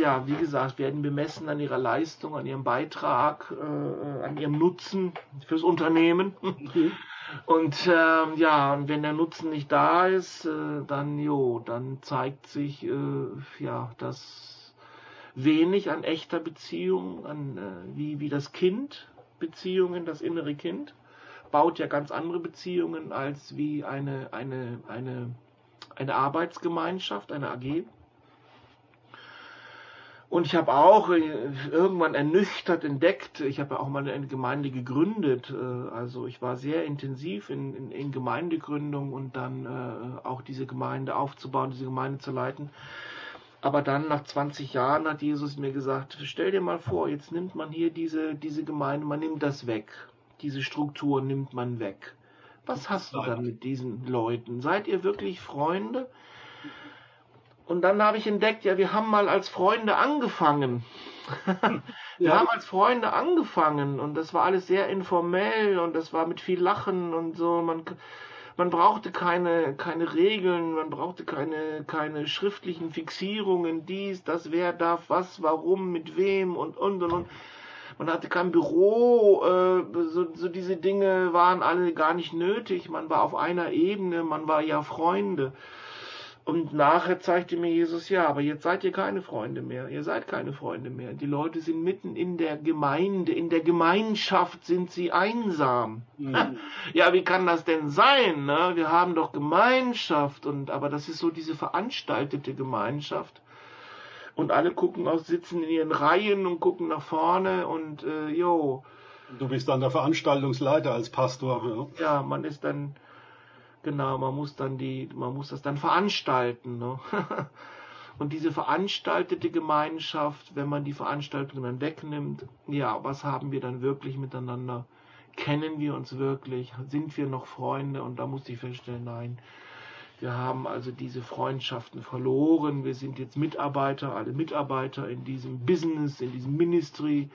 ja, wie gesagt, werden bemessen an ihrer Leistung, an ihrem Beitrag, äh, an ihrem Nutzen fürs Unternehmen. Mhm. [LAUGHS] Und äh, ja, und wenn der Nutzen nicht da ist, äh, dann jo, dann zeigt sich äh, ja, dass wenig an echter Beziehung, an äh, wie, wie das Kind, Beziehungen, das innere Kind, baut ja ganz andere Beziehungen als wie eine, eine, eine, eine Arbeitsgemeinschaft, eine AG. Und ich habe auch äh, irgendwann ernüchtert entdeckt, ich habe ja auch mal eine Gemeinde gegründet, äh, also ich war sehr intensiv in, in, in Gemeindegründung und dann äh, auch diese Gemeinde aufzubauen, diese Gemeinde zu leiten. Aber dann nach 20 Jahren hat Jesus mir gesagt, stell dir mal vor, jetzt nimmt man hier diese, diese Gemeinde, man nimmt das weg. Diese Struktur nimmt man weg. Was hast du dann mit diesen Leuten? Seid ihr wirklich Freunde? Und dann habe ich entdeckt, ja, wir haben mal als Freunde angefangen. [LAUGHS] wir ja. haben als Freunde angefangen und das war alles sehr informell und das war mit viel Lachen und so. Man, man brauchte keine, keine Regeln, man brauchte keine, keine schriftlichen Fixierungen, dies, das, wer darf was, warum, mit wem und und und und. Man hatte kein Büro, äh, so, so diese Dinge waren alle gar nicht nötig. Man war auf einer Ebene, man war ja Freunde. Und nachher zeigte mir Jesus, ja, aber jetzt seid ihr keine Freunde mehr. Ihr seid keine Freunde mehr. Die Leute sind mitten in der Gemeinde, in der Gemeinschaft sind sie einsam. Mhm. [LAUGHS] Ja, wie kann das denn sein? Ne? Wir haben doch Gemeinschaft und aber das ist so diese veranstaltete Gemeinschaft. Und alle gucken aus, sitzen in ihren Reihen und gucken nach vorne und äh, jo. Du bist dann der Veranstaltungsleiter als Pastor. Ja, ja man ist dann Genau, man muss dann die, man muss das dann veranstalten. Ne? [LAUGHS] Und diese veranstaltete Gemeinschaft, wenn man die Veranstaltung dann wegnimmt, ja, was haben wir dann wirklich miteinander? Kennen wir uns wirklich? Sind wir noch Freunde? Und da muss ich feststellen, nein. Wir haben also diese Freundschaften verloren. Wir sind jetzt Mitarbeiter, alle Mitarbeiter in diesem Business, in diesem Ministry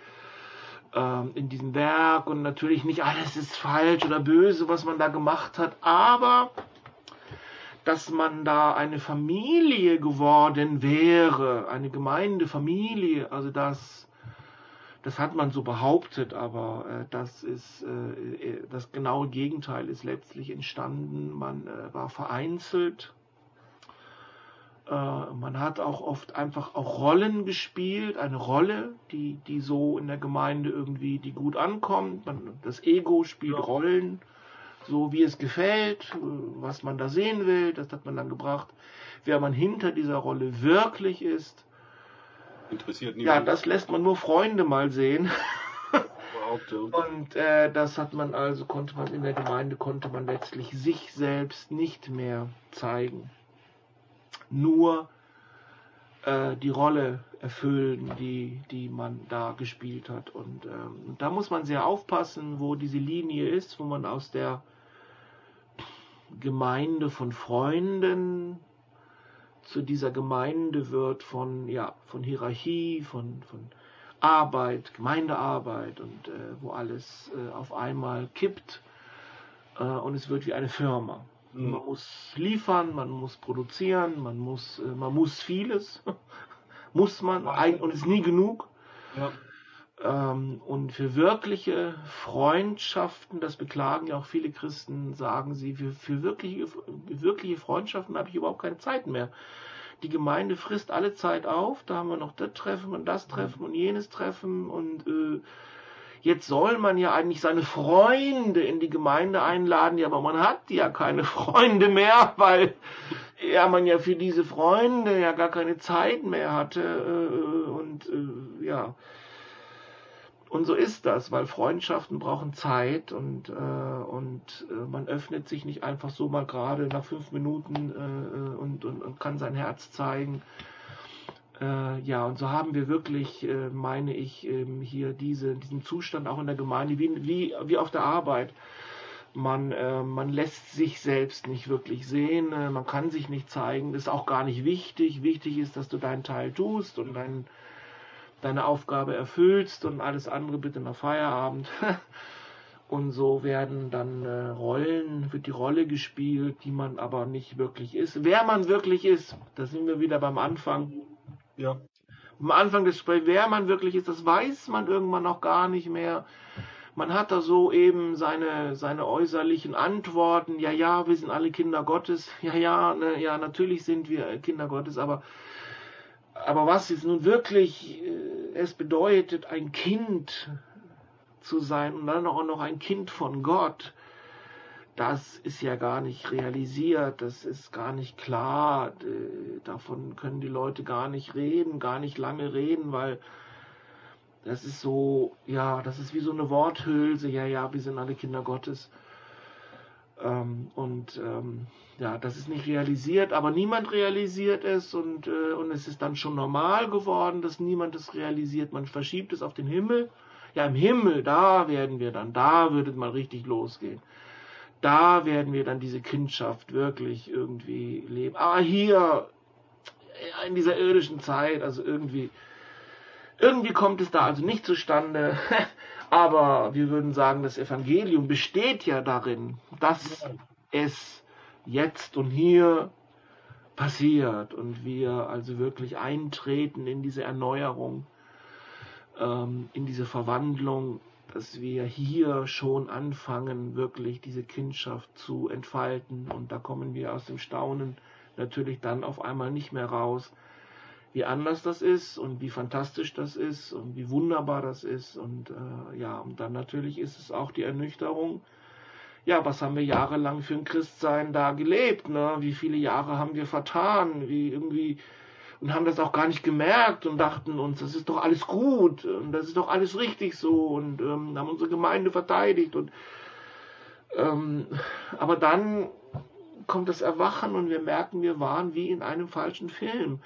ähm, in diesem Werk und natürlich nicht alles ist falsch oder böse, was man da gemacht hat, aber dass man da eine Familie geworden wäre, eine Gemeindefamilie, also das, das hat man so behauptet, aber äh, das ist äh, äh das genaue Gegenteil ist letztlich entstanden. Man äh, war vereinzelt, man hat auch oft einfach auch Rollen gespielt, eine Rolle, die, die so in der Gemeinde irgendwie, die gut ankommt. Man, das Ego spielt ja. Rollen, so wie es gefällt, was man da sehen will, das hat man dann gebracht. Wer man hinter dieser Rolle wirklich ist, interessiert niemand. Ja, das lässt man nur Freunde mal sehen. Und äh, das hat man also, konnte man in der Gemeinde, konnte man letztlich sich selbst nicht mehr zeigen nur äh, die Rolle erfüllen, die, die man da gespielt hat. Und ähm, da muss man sehr aufpassen, wo diese Linie ist, wo man aus der Gemeinde von Freunden zu dieser Gemeinde wird von, ja, von Hierarchie, von, von Arbeit, Gemeindearbeit und äh, wo alles äh, auf einmal kippt äh, und es wird wie eine Firma. Mhm. Man muss liefern, man muss produzieren, man muss, äh, man muss vieles. [LAUGHS] muss man, und ist nie genug. Ja. Ähm, und für wirkliche Freundschaften, das beklagen ja auch viele Christen, sagen sie, für, für wirkliche, wirkliche Freundschaften habe ich überhaupt keine Zeit mehr. Die Gemeinde frisst alle Zeit auf, da haben wir noch das Treffen und das Treffen mhm. und jenes Treffen und äh, Jetzt soll man ja eigentlich seine Freunde in die Gemeinde einladen, ja, aber man hat ja keine Freunde mehr, [LAUGHS] weil ja man ja für diese Freunde ja gar keine Zeit mehr hatte äh, und äh, ja. Und so ist das, weil Freundschaften brauchen Zeit und, äh, und äh, man öffnet sich nicht einfach so mal gerade nach fünf Minuten äh, und, und, und kann sein Herz zeigen. Äh, ja, und so haben wir wirklich, äh, meine ich, ähm, hier diese, diesen Zustand auch in der Gemeinde, wie, wie, wie auf der Arbeit. Man, äh, man lässt sich selbst nicht wirklich sehen, man kann sich nicht zeigen, ist auch gar nicht wichtig. Wichtig ist, dass du deinen Teil tust und dein, deine Aufgabe erfüllst und alles andere bitte nach Feierabend. [LAUGHS] Und so werden dann Rollen, wird die Rolle gespielt, die man aber nicht wirklich ist. Wer man wirklich ist, da sind wir wieder beim Anfang. Ja. Am Anfang des Gesprächs, wer man wirklich ist, das weiß man irgendwann noch gar nicht mehr. Man hat da so eben seine, seine äußerlichen Antworten. Ja, ja, wir sind alle Kinder Gottes. Ja, ja, ne, ja, natürlich sind wir Kinder Gottes, aber, aber was ist nun wirklich äh, es bedeutet, ein Kind zu sein und dann auch noch ein Kind von Gott, das ist ja gar nicht realisiert, das ist gar nicht klar, davon können die Leute gar nicht reden, gar nicht lange reden, weil das ist so, ja, das ist wie so eine Worthülse, ja, ja, wir sind alle Kinder Gottes. Ähm, und ähm, ja, das ist nicht realisiert, aber niemand realisiert es und, äh, und es ist dann schon normal geworden, dass niemand es realisiert. Man verschiebt es auf den Himmel. Ja, im Himmel, da werden wir dann, da würde es mal richtig losgehen da werden wir dann diese Kindschaft wirklich irgendwie leben. Aber hier, in dieser irdischen Zeit, also irgendwie, irgendwie kommt es da also nicht zustande. [LAUGHS] Aber wir würden sagen, das Evangelium besteht ja darin, dass es jetzt und hier passiert und wir also wirklich eintreten in diese Erneuerung, ähm, in diese Verwandlung, dass wir hier schon anfangen, wirklich diese Kindschaft zu entfalten. Und da kommen wir aus dem Staunen natürlich dann auf einmal nicht mehr raus, wie anders das ist und wie fantastisch das ist und wie wunderbar das ist. Und äh, ja, und dann natürlich ist es auch die Ernüchterung. Ja, was haben wir jahrelang für ein Christsein da gelebt? Ne? Wie viele Jahre haben wir vertan? Wie irgendwie und haben das auch gar nicht gemerkt und dachten uns, das ist doch alles gut und das ist doch alles richtig so und ähm, haben unsere Gemeinde verteidigt und ähm, aber dann kommt das Erwachen und wir merken, wir waren wie in einem falschen Film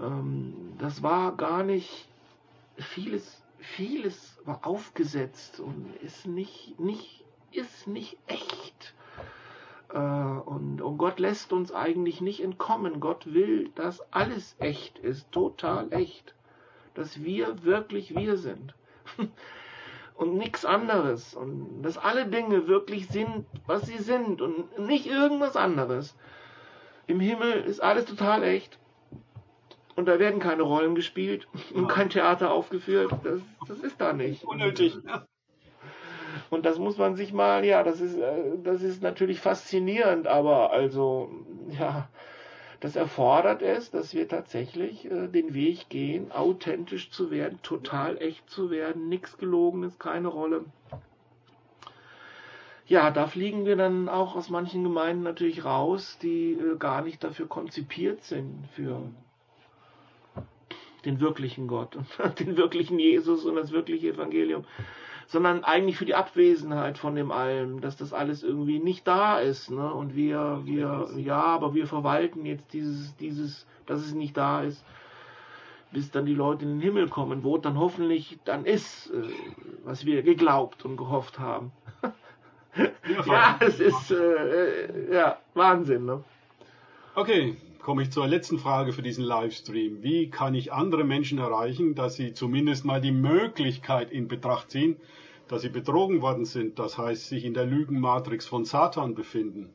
ähm, das war gar nicht vieles, vieles war aufgesetzt und ist nicht, nicht, ist nicht echt. Äh, und, und Gott lässt uns eigentlich nicht entkommen. Gott will, dass alles echt ist, total echt. Dass wir wirklich wir sind. [LAUGHS] und nichts anderes. Und dass alle Dinge wirklich sind, was sie sind und nicht irgendwas anderes. Im Himmel ist alles total echt und da werden keine Rollen gespielt [LAUGHS] und kein Theater aufgeführt. Das, das ist da nicht. Unnötig. Und das muss man sich mal, ja, das ist, äh, das ist natürlich faszinierend, aber also, ja, das erfordert es, dass wir tatsächlich äh, den Weg gehen, authentisch zu werden, total echt zu werden, nichts Gelogenes, keine Rolle. Ja, da fliegen wir dann auch aus manchen Gemeinden natürlich raus, die äh, gar nicht dafür konzipiert sind, für den wirklichen Gott und [LAUGHS] den wirklichen Jesus und das wirkliche Evangelium, sondern eigentlich für die Abwesenheit von dem Allem, dass das alles irgendwie nicht da ist, ne? Und wir, wir, ja, aber wir verwalten jetzt dieses, dieses, dass es nicht da ist, bis dann die Leute in den Himmel kommen, wo dann hoffentlich dann ist, äh, was wir geglaubt und gehofft haben. ja, [LAUGHS] es ist äh, äh, ja Wahnsinn, ne? Okay, komme ich zur letzten Frage für diesen Livestream. Wie kann ich andere Menschen erreichen, dass sie zumindest mal die Möglichkeit in Betracht ziehen, dass sie betrogen worden sind, das heißt sich in der Lügenmatrix von Satan befinden?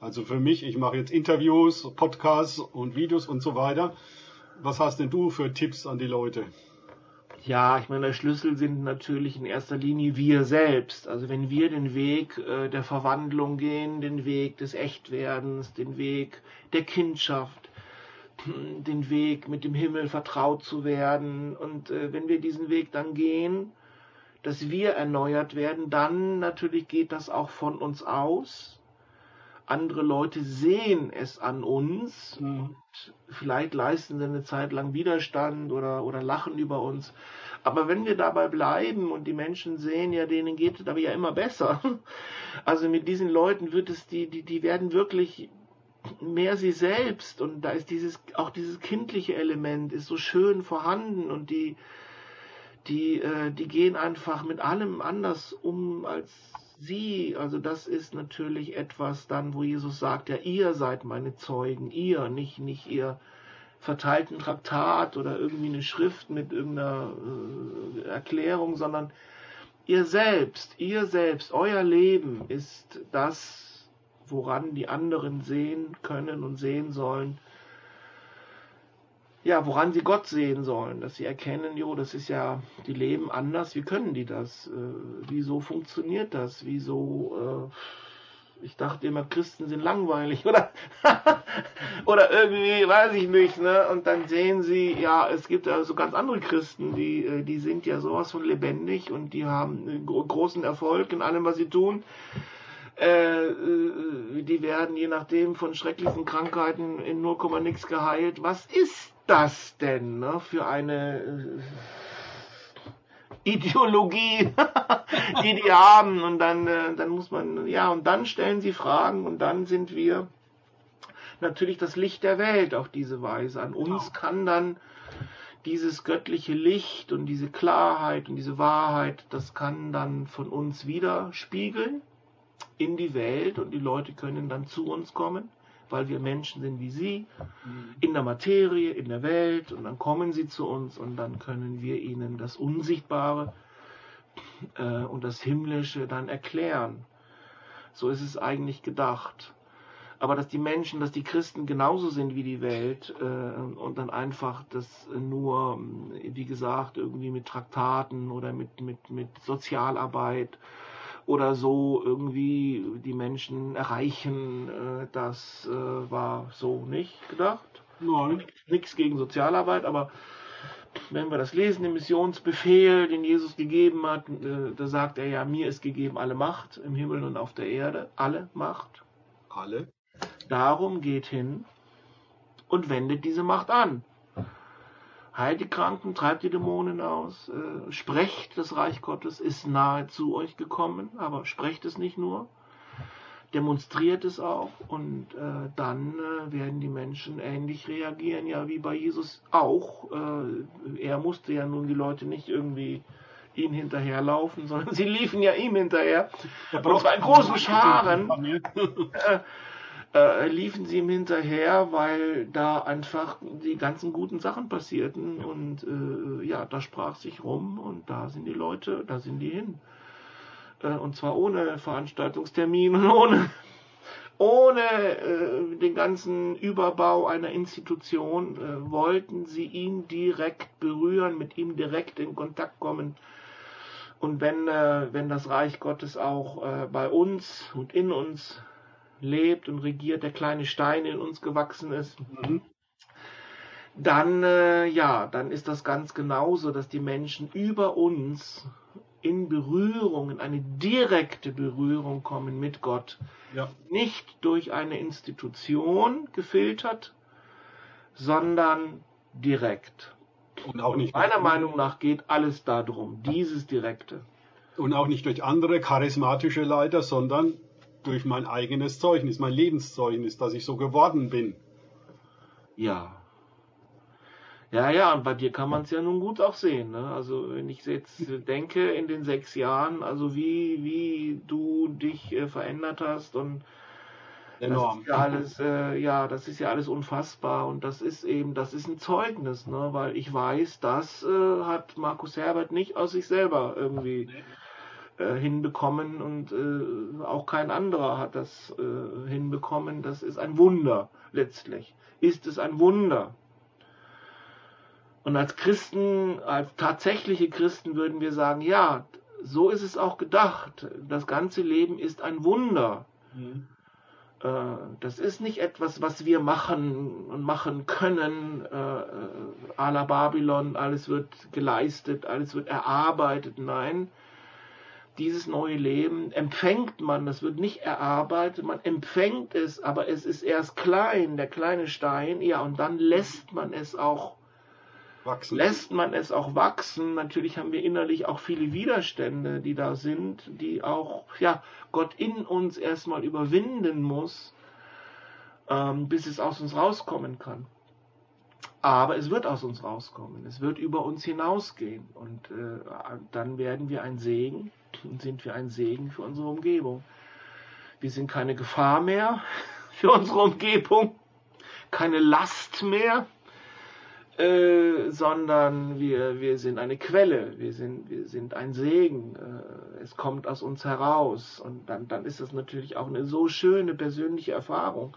Also für mich, ich mache jetzt Interviews, Podcasts und Videos und so weiter. Was hast denn du für Tipps an die Leute? Ja, ich meine, der Schlüssel sind natürlich in erster Linie wir selbst. Also wenn wir den Weg äh, der Verwandlung gehen, den Weg des Echtwerdens, den Weg der Kindschaft, den Weg mit dem Himmel vertraut zu werden und äh, wenn wir diesen Weg dann gehen, dass wir erneuert werden, dann natürlich geht das auch von uns aus. Andere Leute sehen es an uns mhm. und vielleicht leisten sie eine Zeit lang Widerstand oder, oder lachen über uns. Aber wenn wir dabei bleiben und die Menschen sehen, ja, denen geht es aber ja immer besser. [LAUGHS] Also mit diesen Leuten wird es, die, die, die werden wirklich mehr sie selbst und da ist dieses, auch dieses kindliche Element ist so schön vorhanden und die, die, äh, die gehen einfach mit allem anders um als sie. Also das ist natürlich etwas dann, wo Jesus sagt, ja, ihr seid meine Zeugen, ihr, nicht, nicht ihr verteilten Traktat oder irgendwie eine Schrift mit irgendeiner äh, Erklärung, sondern ihr selbst, ihr selbst, euer Leben ist das, woran die anderen sehen können und sehen sollen, ja, woran sie Gott sehen sollen, dass sie erkennen, jo, das ist ja, die leben anders, wie können die das? Äh, wieso funktioniert das? Wieso, äh, ich dachte immer, Christen sind langweilig, [LAUGHS] oder? oder irgendwie, weiß ich nicht, ne? Und dann sehen sie, ja, es gibt also ganz andere Christen, die, äh, die sind ja sowas von lebendig und die haben großen Erfolg in allem, was sie tun. Äh, äh, die werden je nachdem von schrecklichen Krankheiten in 0, nix geheilt. Was ist das denn ne, für eine äh, Ideologie, [LAUGHS] die die haben? Und dann, äh, dann muss man, ja, und dann stellen sie Fragen und dann sind wir natürlich das Licht der Welt auf diese Weise. An uns genau. kann dann dieses göttliche Licht und diese Klarheit und diese Wahrheit, das kann dann von uns widerspiegeln in die Welt und die Leute können dann zu uns kommen, weil wir Menschen sind wie sie, in der Materie, in der Welt und dann kommen sie zu uns und dann können wir ihnen das Unsichtbare äh, und das Himmlische dann erklären. So ist es eigentlich gedacht. Aber dass die Menschen, dass die Christen genauso sind wie die Welt äh, und dann einfach das nur, wie gesagt, irgendwie mit Traktaten oder mit, mit, mit Sozialarbeit oder so irgendwie die Menschen erreichen, äh, das äh, war so nicht gedacht. Nein. Nichts gegen Sozialarbeit, aber wenn wir das lesen, den Missionsbefehl, den Jesus gegeben hat, äh, da sagt er ja, mir ist gegeben alle Macht im Himmel und auf der Erde, alle Macht. Alle. Darum geht hin und wendet diese Macht an. Heilt die Kranken, treibt die Dämonen aus, äh, sprecht, das Reich Gottes ist nahe zu euch gekommen, aber sprecht es nicht nur, demonstriert es auch und äh, dann äh, werden die Menschen ähnlich reagieren, ja wie bei Jesus auch. Äh, er musste ja nun die Leute nicht irgendwie ihm hinterherlaufen, [LAUGHS] sondern sie liefen ja ihm hinterher. Er Und zwar in großen Scharen [LAUGHS] [LAUGHS] äh, liefen sie ihm hinterher, weil da einfach die ganzen guten Sachen passierten und äh, ja, da sprach sich rum und da sind die Leute, da sind die hin. Äh, und zwar ohne Veranstaltungstermin und ohne, ohne äh, den ganzen Überbau einer Institution äh, wollten sie ihn direkt berühren, mit ihm direkt in Kontakt kommen. Und wenn, äh, wenn das Reich Gottes auch bei uns und in uns lebt und regiert, der kleine Stein in uns gewachsen ist, Mhm. dann äh, ja, dann ist das ganz genauso, dass die Menschen über uns in Berührung, in eine direkte Berührung kommen mit Gott. Ja. Nicht durch eine Institution gefiltert, sondern direkt. Und auch nicht Meiner Meinung nach geht alles darum, dieses Direkte. und auch nicht durch andere charismatische Leiter, sondern durch mein eigenes Zeugnis, mein Lebenszeugnis, dass ich so geworden bin. Ja. Ja, ja, und bei dir kann man es ja nun gut auch sehen. Ne? Also wenn ich jetzt denke in den sechs Jahren, also wie, wie du dich äh, verändert hast und das Enorm. ist ja alles, äh, ja, das ist ja alles unfassbar und das ist eben, das ist ein Zeugnis, ne? weil ich weiß, das äh, hat Markus Herbert nicht aus sich selber irgendwie äh, hinbekommen und äh, auch kein anderer hat das äh, hinbekommen. Das ist ein Wunder letztlich. Ist es ein Wunder? Und als Christen, als tatsächliche Christen würden wir sagen, ja, so ist es auch gedacht. Das ganze Leben ist ein Wunder. Mhm. Äh, Das ist nicht etwas, was wir machen und machen können. äh, äh, à la Babylon, alles wird geleistet, alles wird erarbeitet. Nein, dieses neue Leben empfängt man, das wird nicht erarbeitet, man empfängt es, aber es ist erst klein, der kleine Stein, ja, und dann lässt man es auch Wachsen. lässt man es auch wachsen. Natürlich haben wir innerlich auch viele Widerstände, die da sind, die auch ja, Gott in uns erstmal überwinden muss, ähm, bis es aus uns rauskommen kann. Aber es wird aus uns rauskommen. Es wird über uns hinausgehen. Und äh, dann werden wir ein Segen sind wir ein Segen für unsere Umgebung. Wir sind keine Gefahr mehr [LAUGHS] für unsere Umgebung, keine Last mehr, äh, sondern wir, wir sind eine Quelle, wir sind, wir sind ein Segen, äh, es kommt aus uns heraus. Und dann, dann ist das natürlich auch eine so schöne persönliche Erfahrung.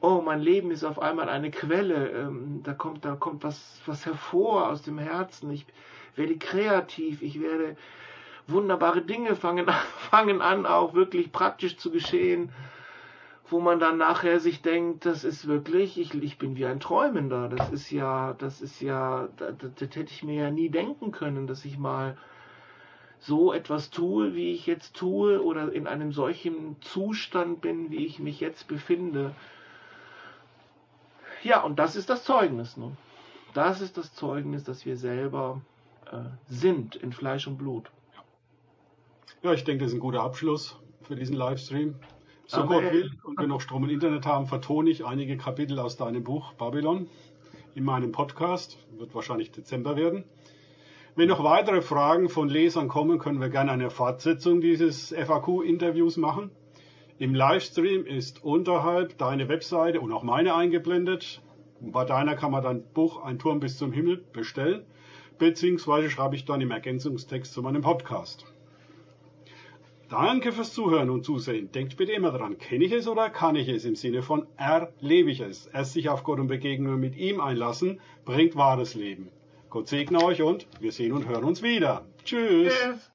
Oh, mein Leben ist auf einmal eine Quelle, ähm, da kommt, da kommt was, was hervor aus dem Herzen, ich werde kreativ, ich werde wunderbare Dinge fangen, [LAUGHS] fangen an, auch wirklich praktisch zu geschehen wo man dann nachher sich denkt, das ist wirklich, ich, ich bin wie ein Träumender. Das ist ja, das ist ja, das, das hätte ich mir ja nie denken können, dass ich mal so etwas tue, wie ich jetzt tue, oder in einem solchen Zustand bin, wie ich mich jetzt befinde. Ja, und das ist das Zeugnis. Ne? Das ist das Zeugnis, dass wir selber äh, sind in Fleisch und Blut. Ja, ich denke, das ist ein guter Abschluss für diesen Livestream. So Amen. Gott will und wir noch Strom und Internet haben, vertone ich einige Kapitel aus deinem Buch Babylon in meinem Podcast. Wird wahrscheinlich Dezember werden. Wenn noch weitere Fragen von Lesern kommen, können wir gerne eine Fortsetzung dieses FAQ-Interviews machen. Im Livestream ist unterhalb deine Webseite und auch meine eingeblendet. Bei deiner kann man dein Buch Ein Turm bis zum Himmel bestellen, beziehungsweise schreibe ich dann im Ergänzungstext zu meinem Podcast. Danke fürs Zuhören und Zusehen. Denkt bitte immer dran, kenne ich es oder kann ich es im Sinne von erlebe ich es. Erst sich auf Gott und Begegnungen mit ihm einlassen, bringt wahres Leben. Gott segne euch und wir sehen und hören uns wieder. Tschüss. Yes.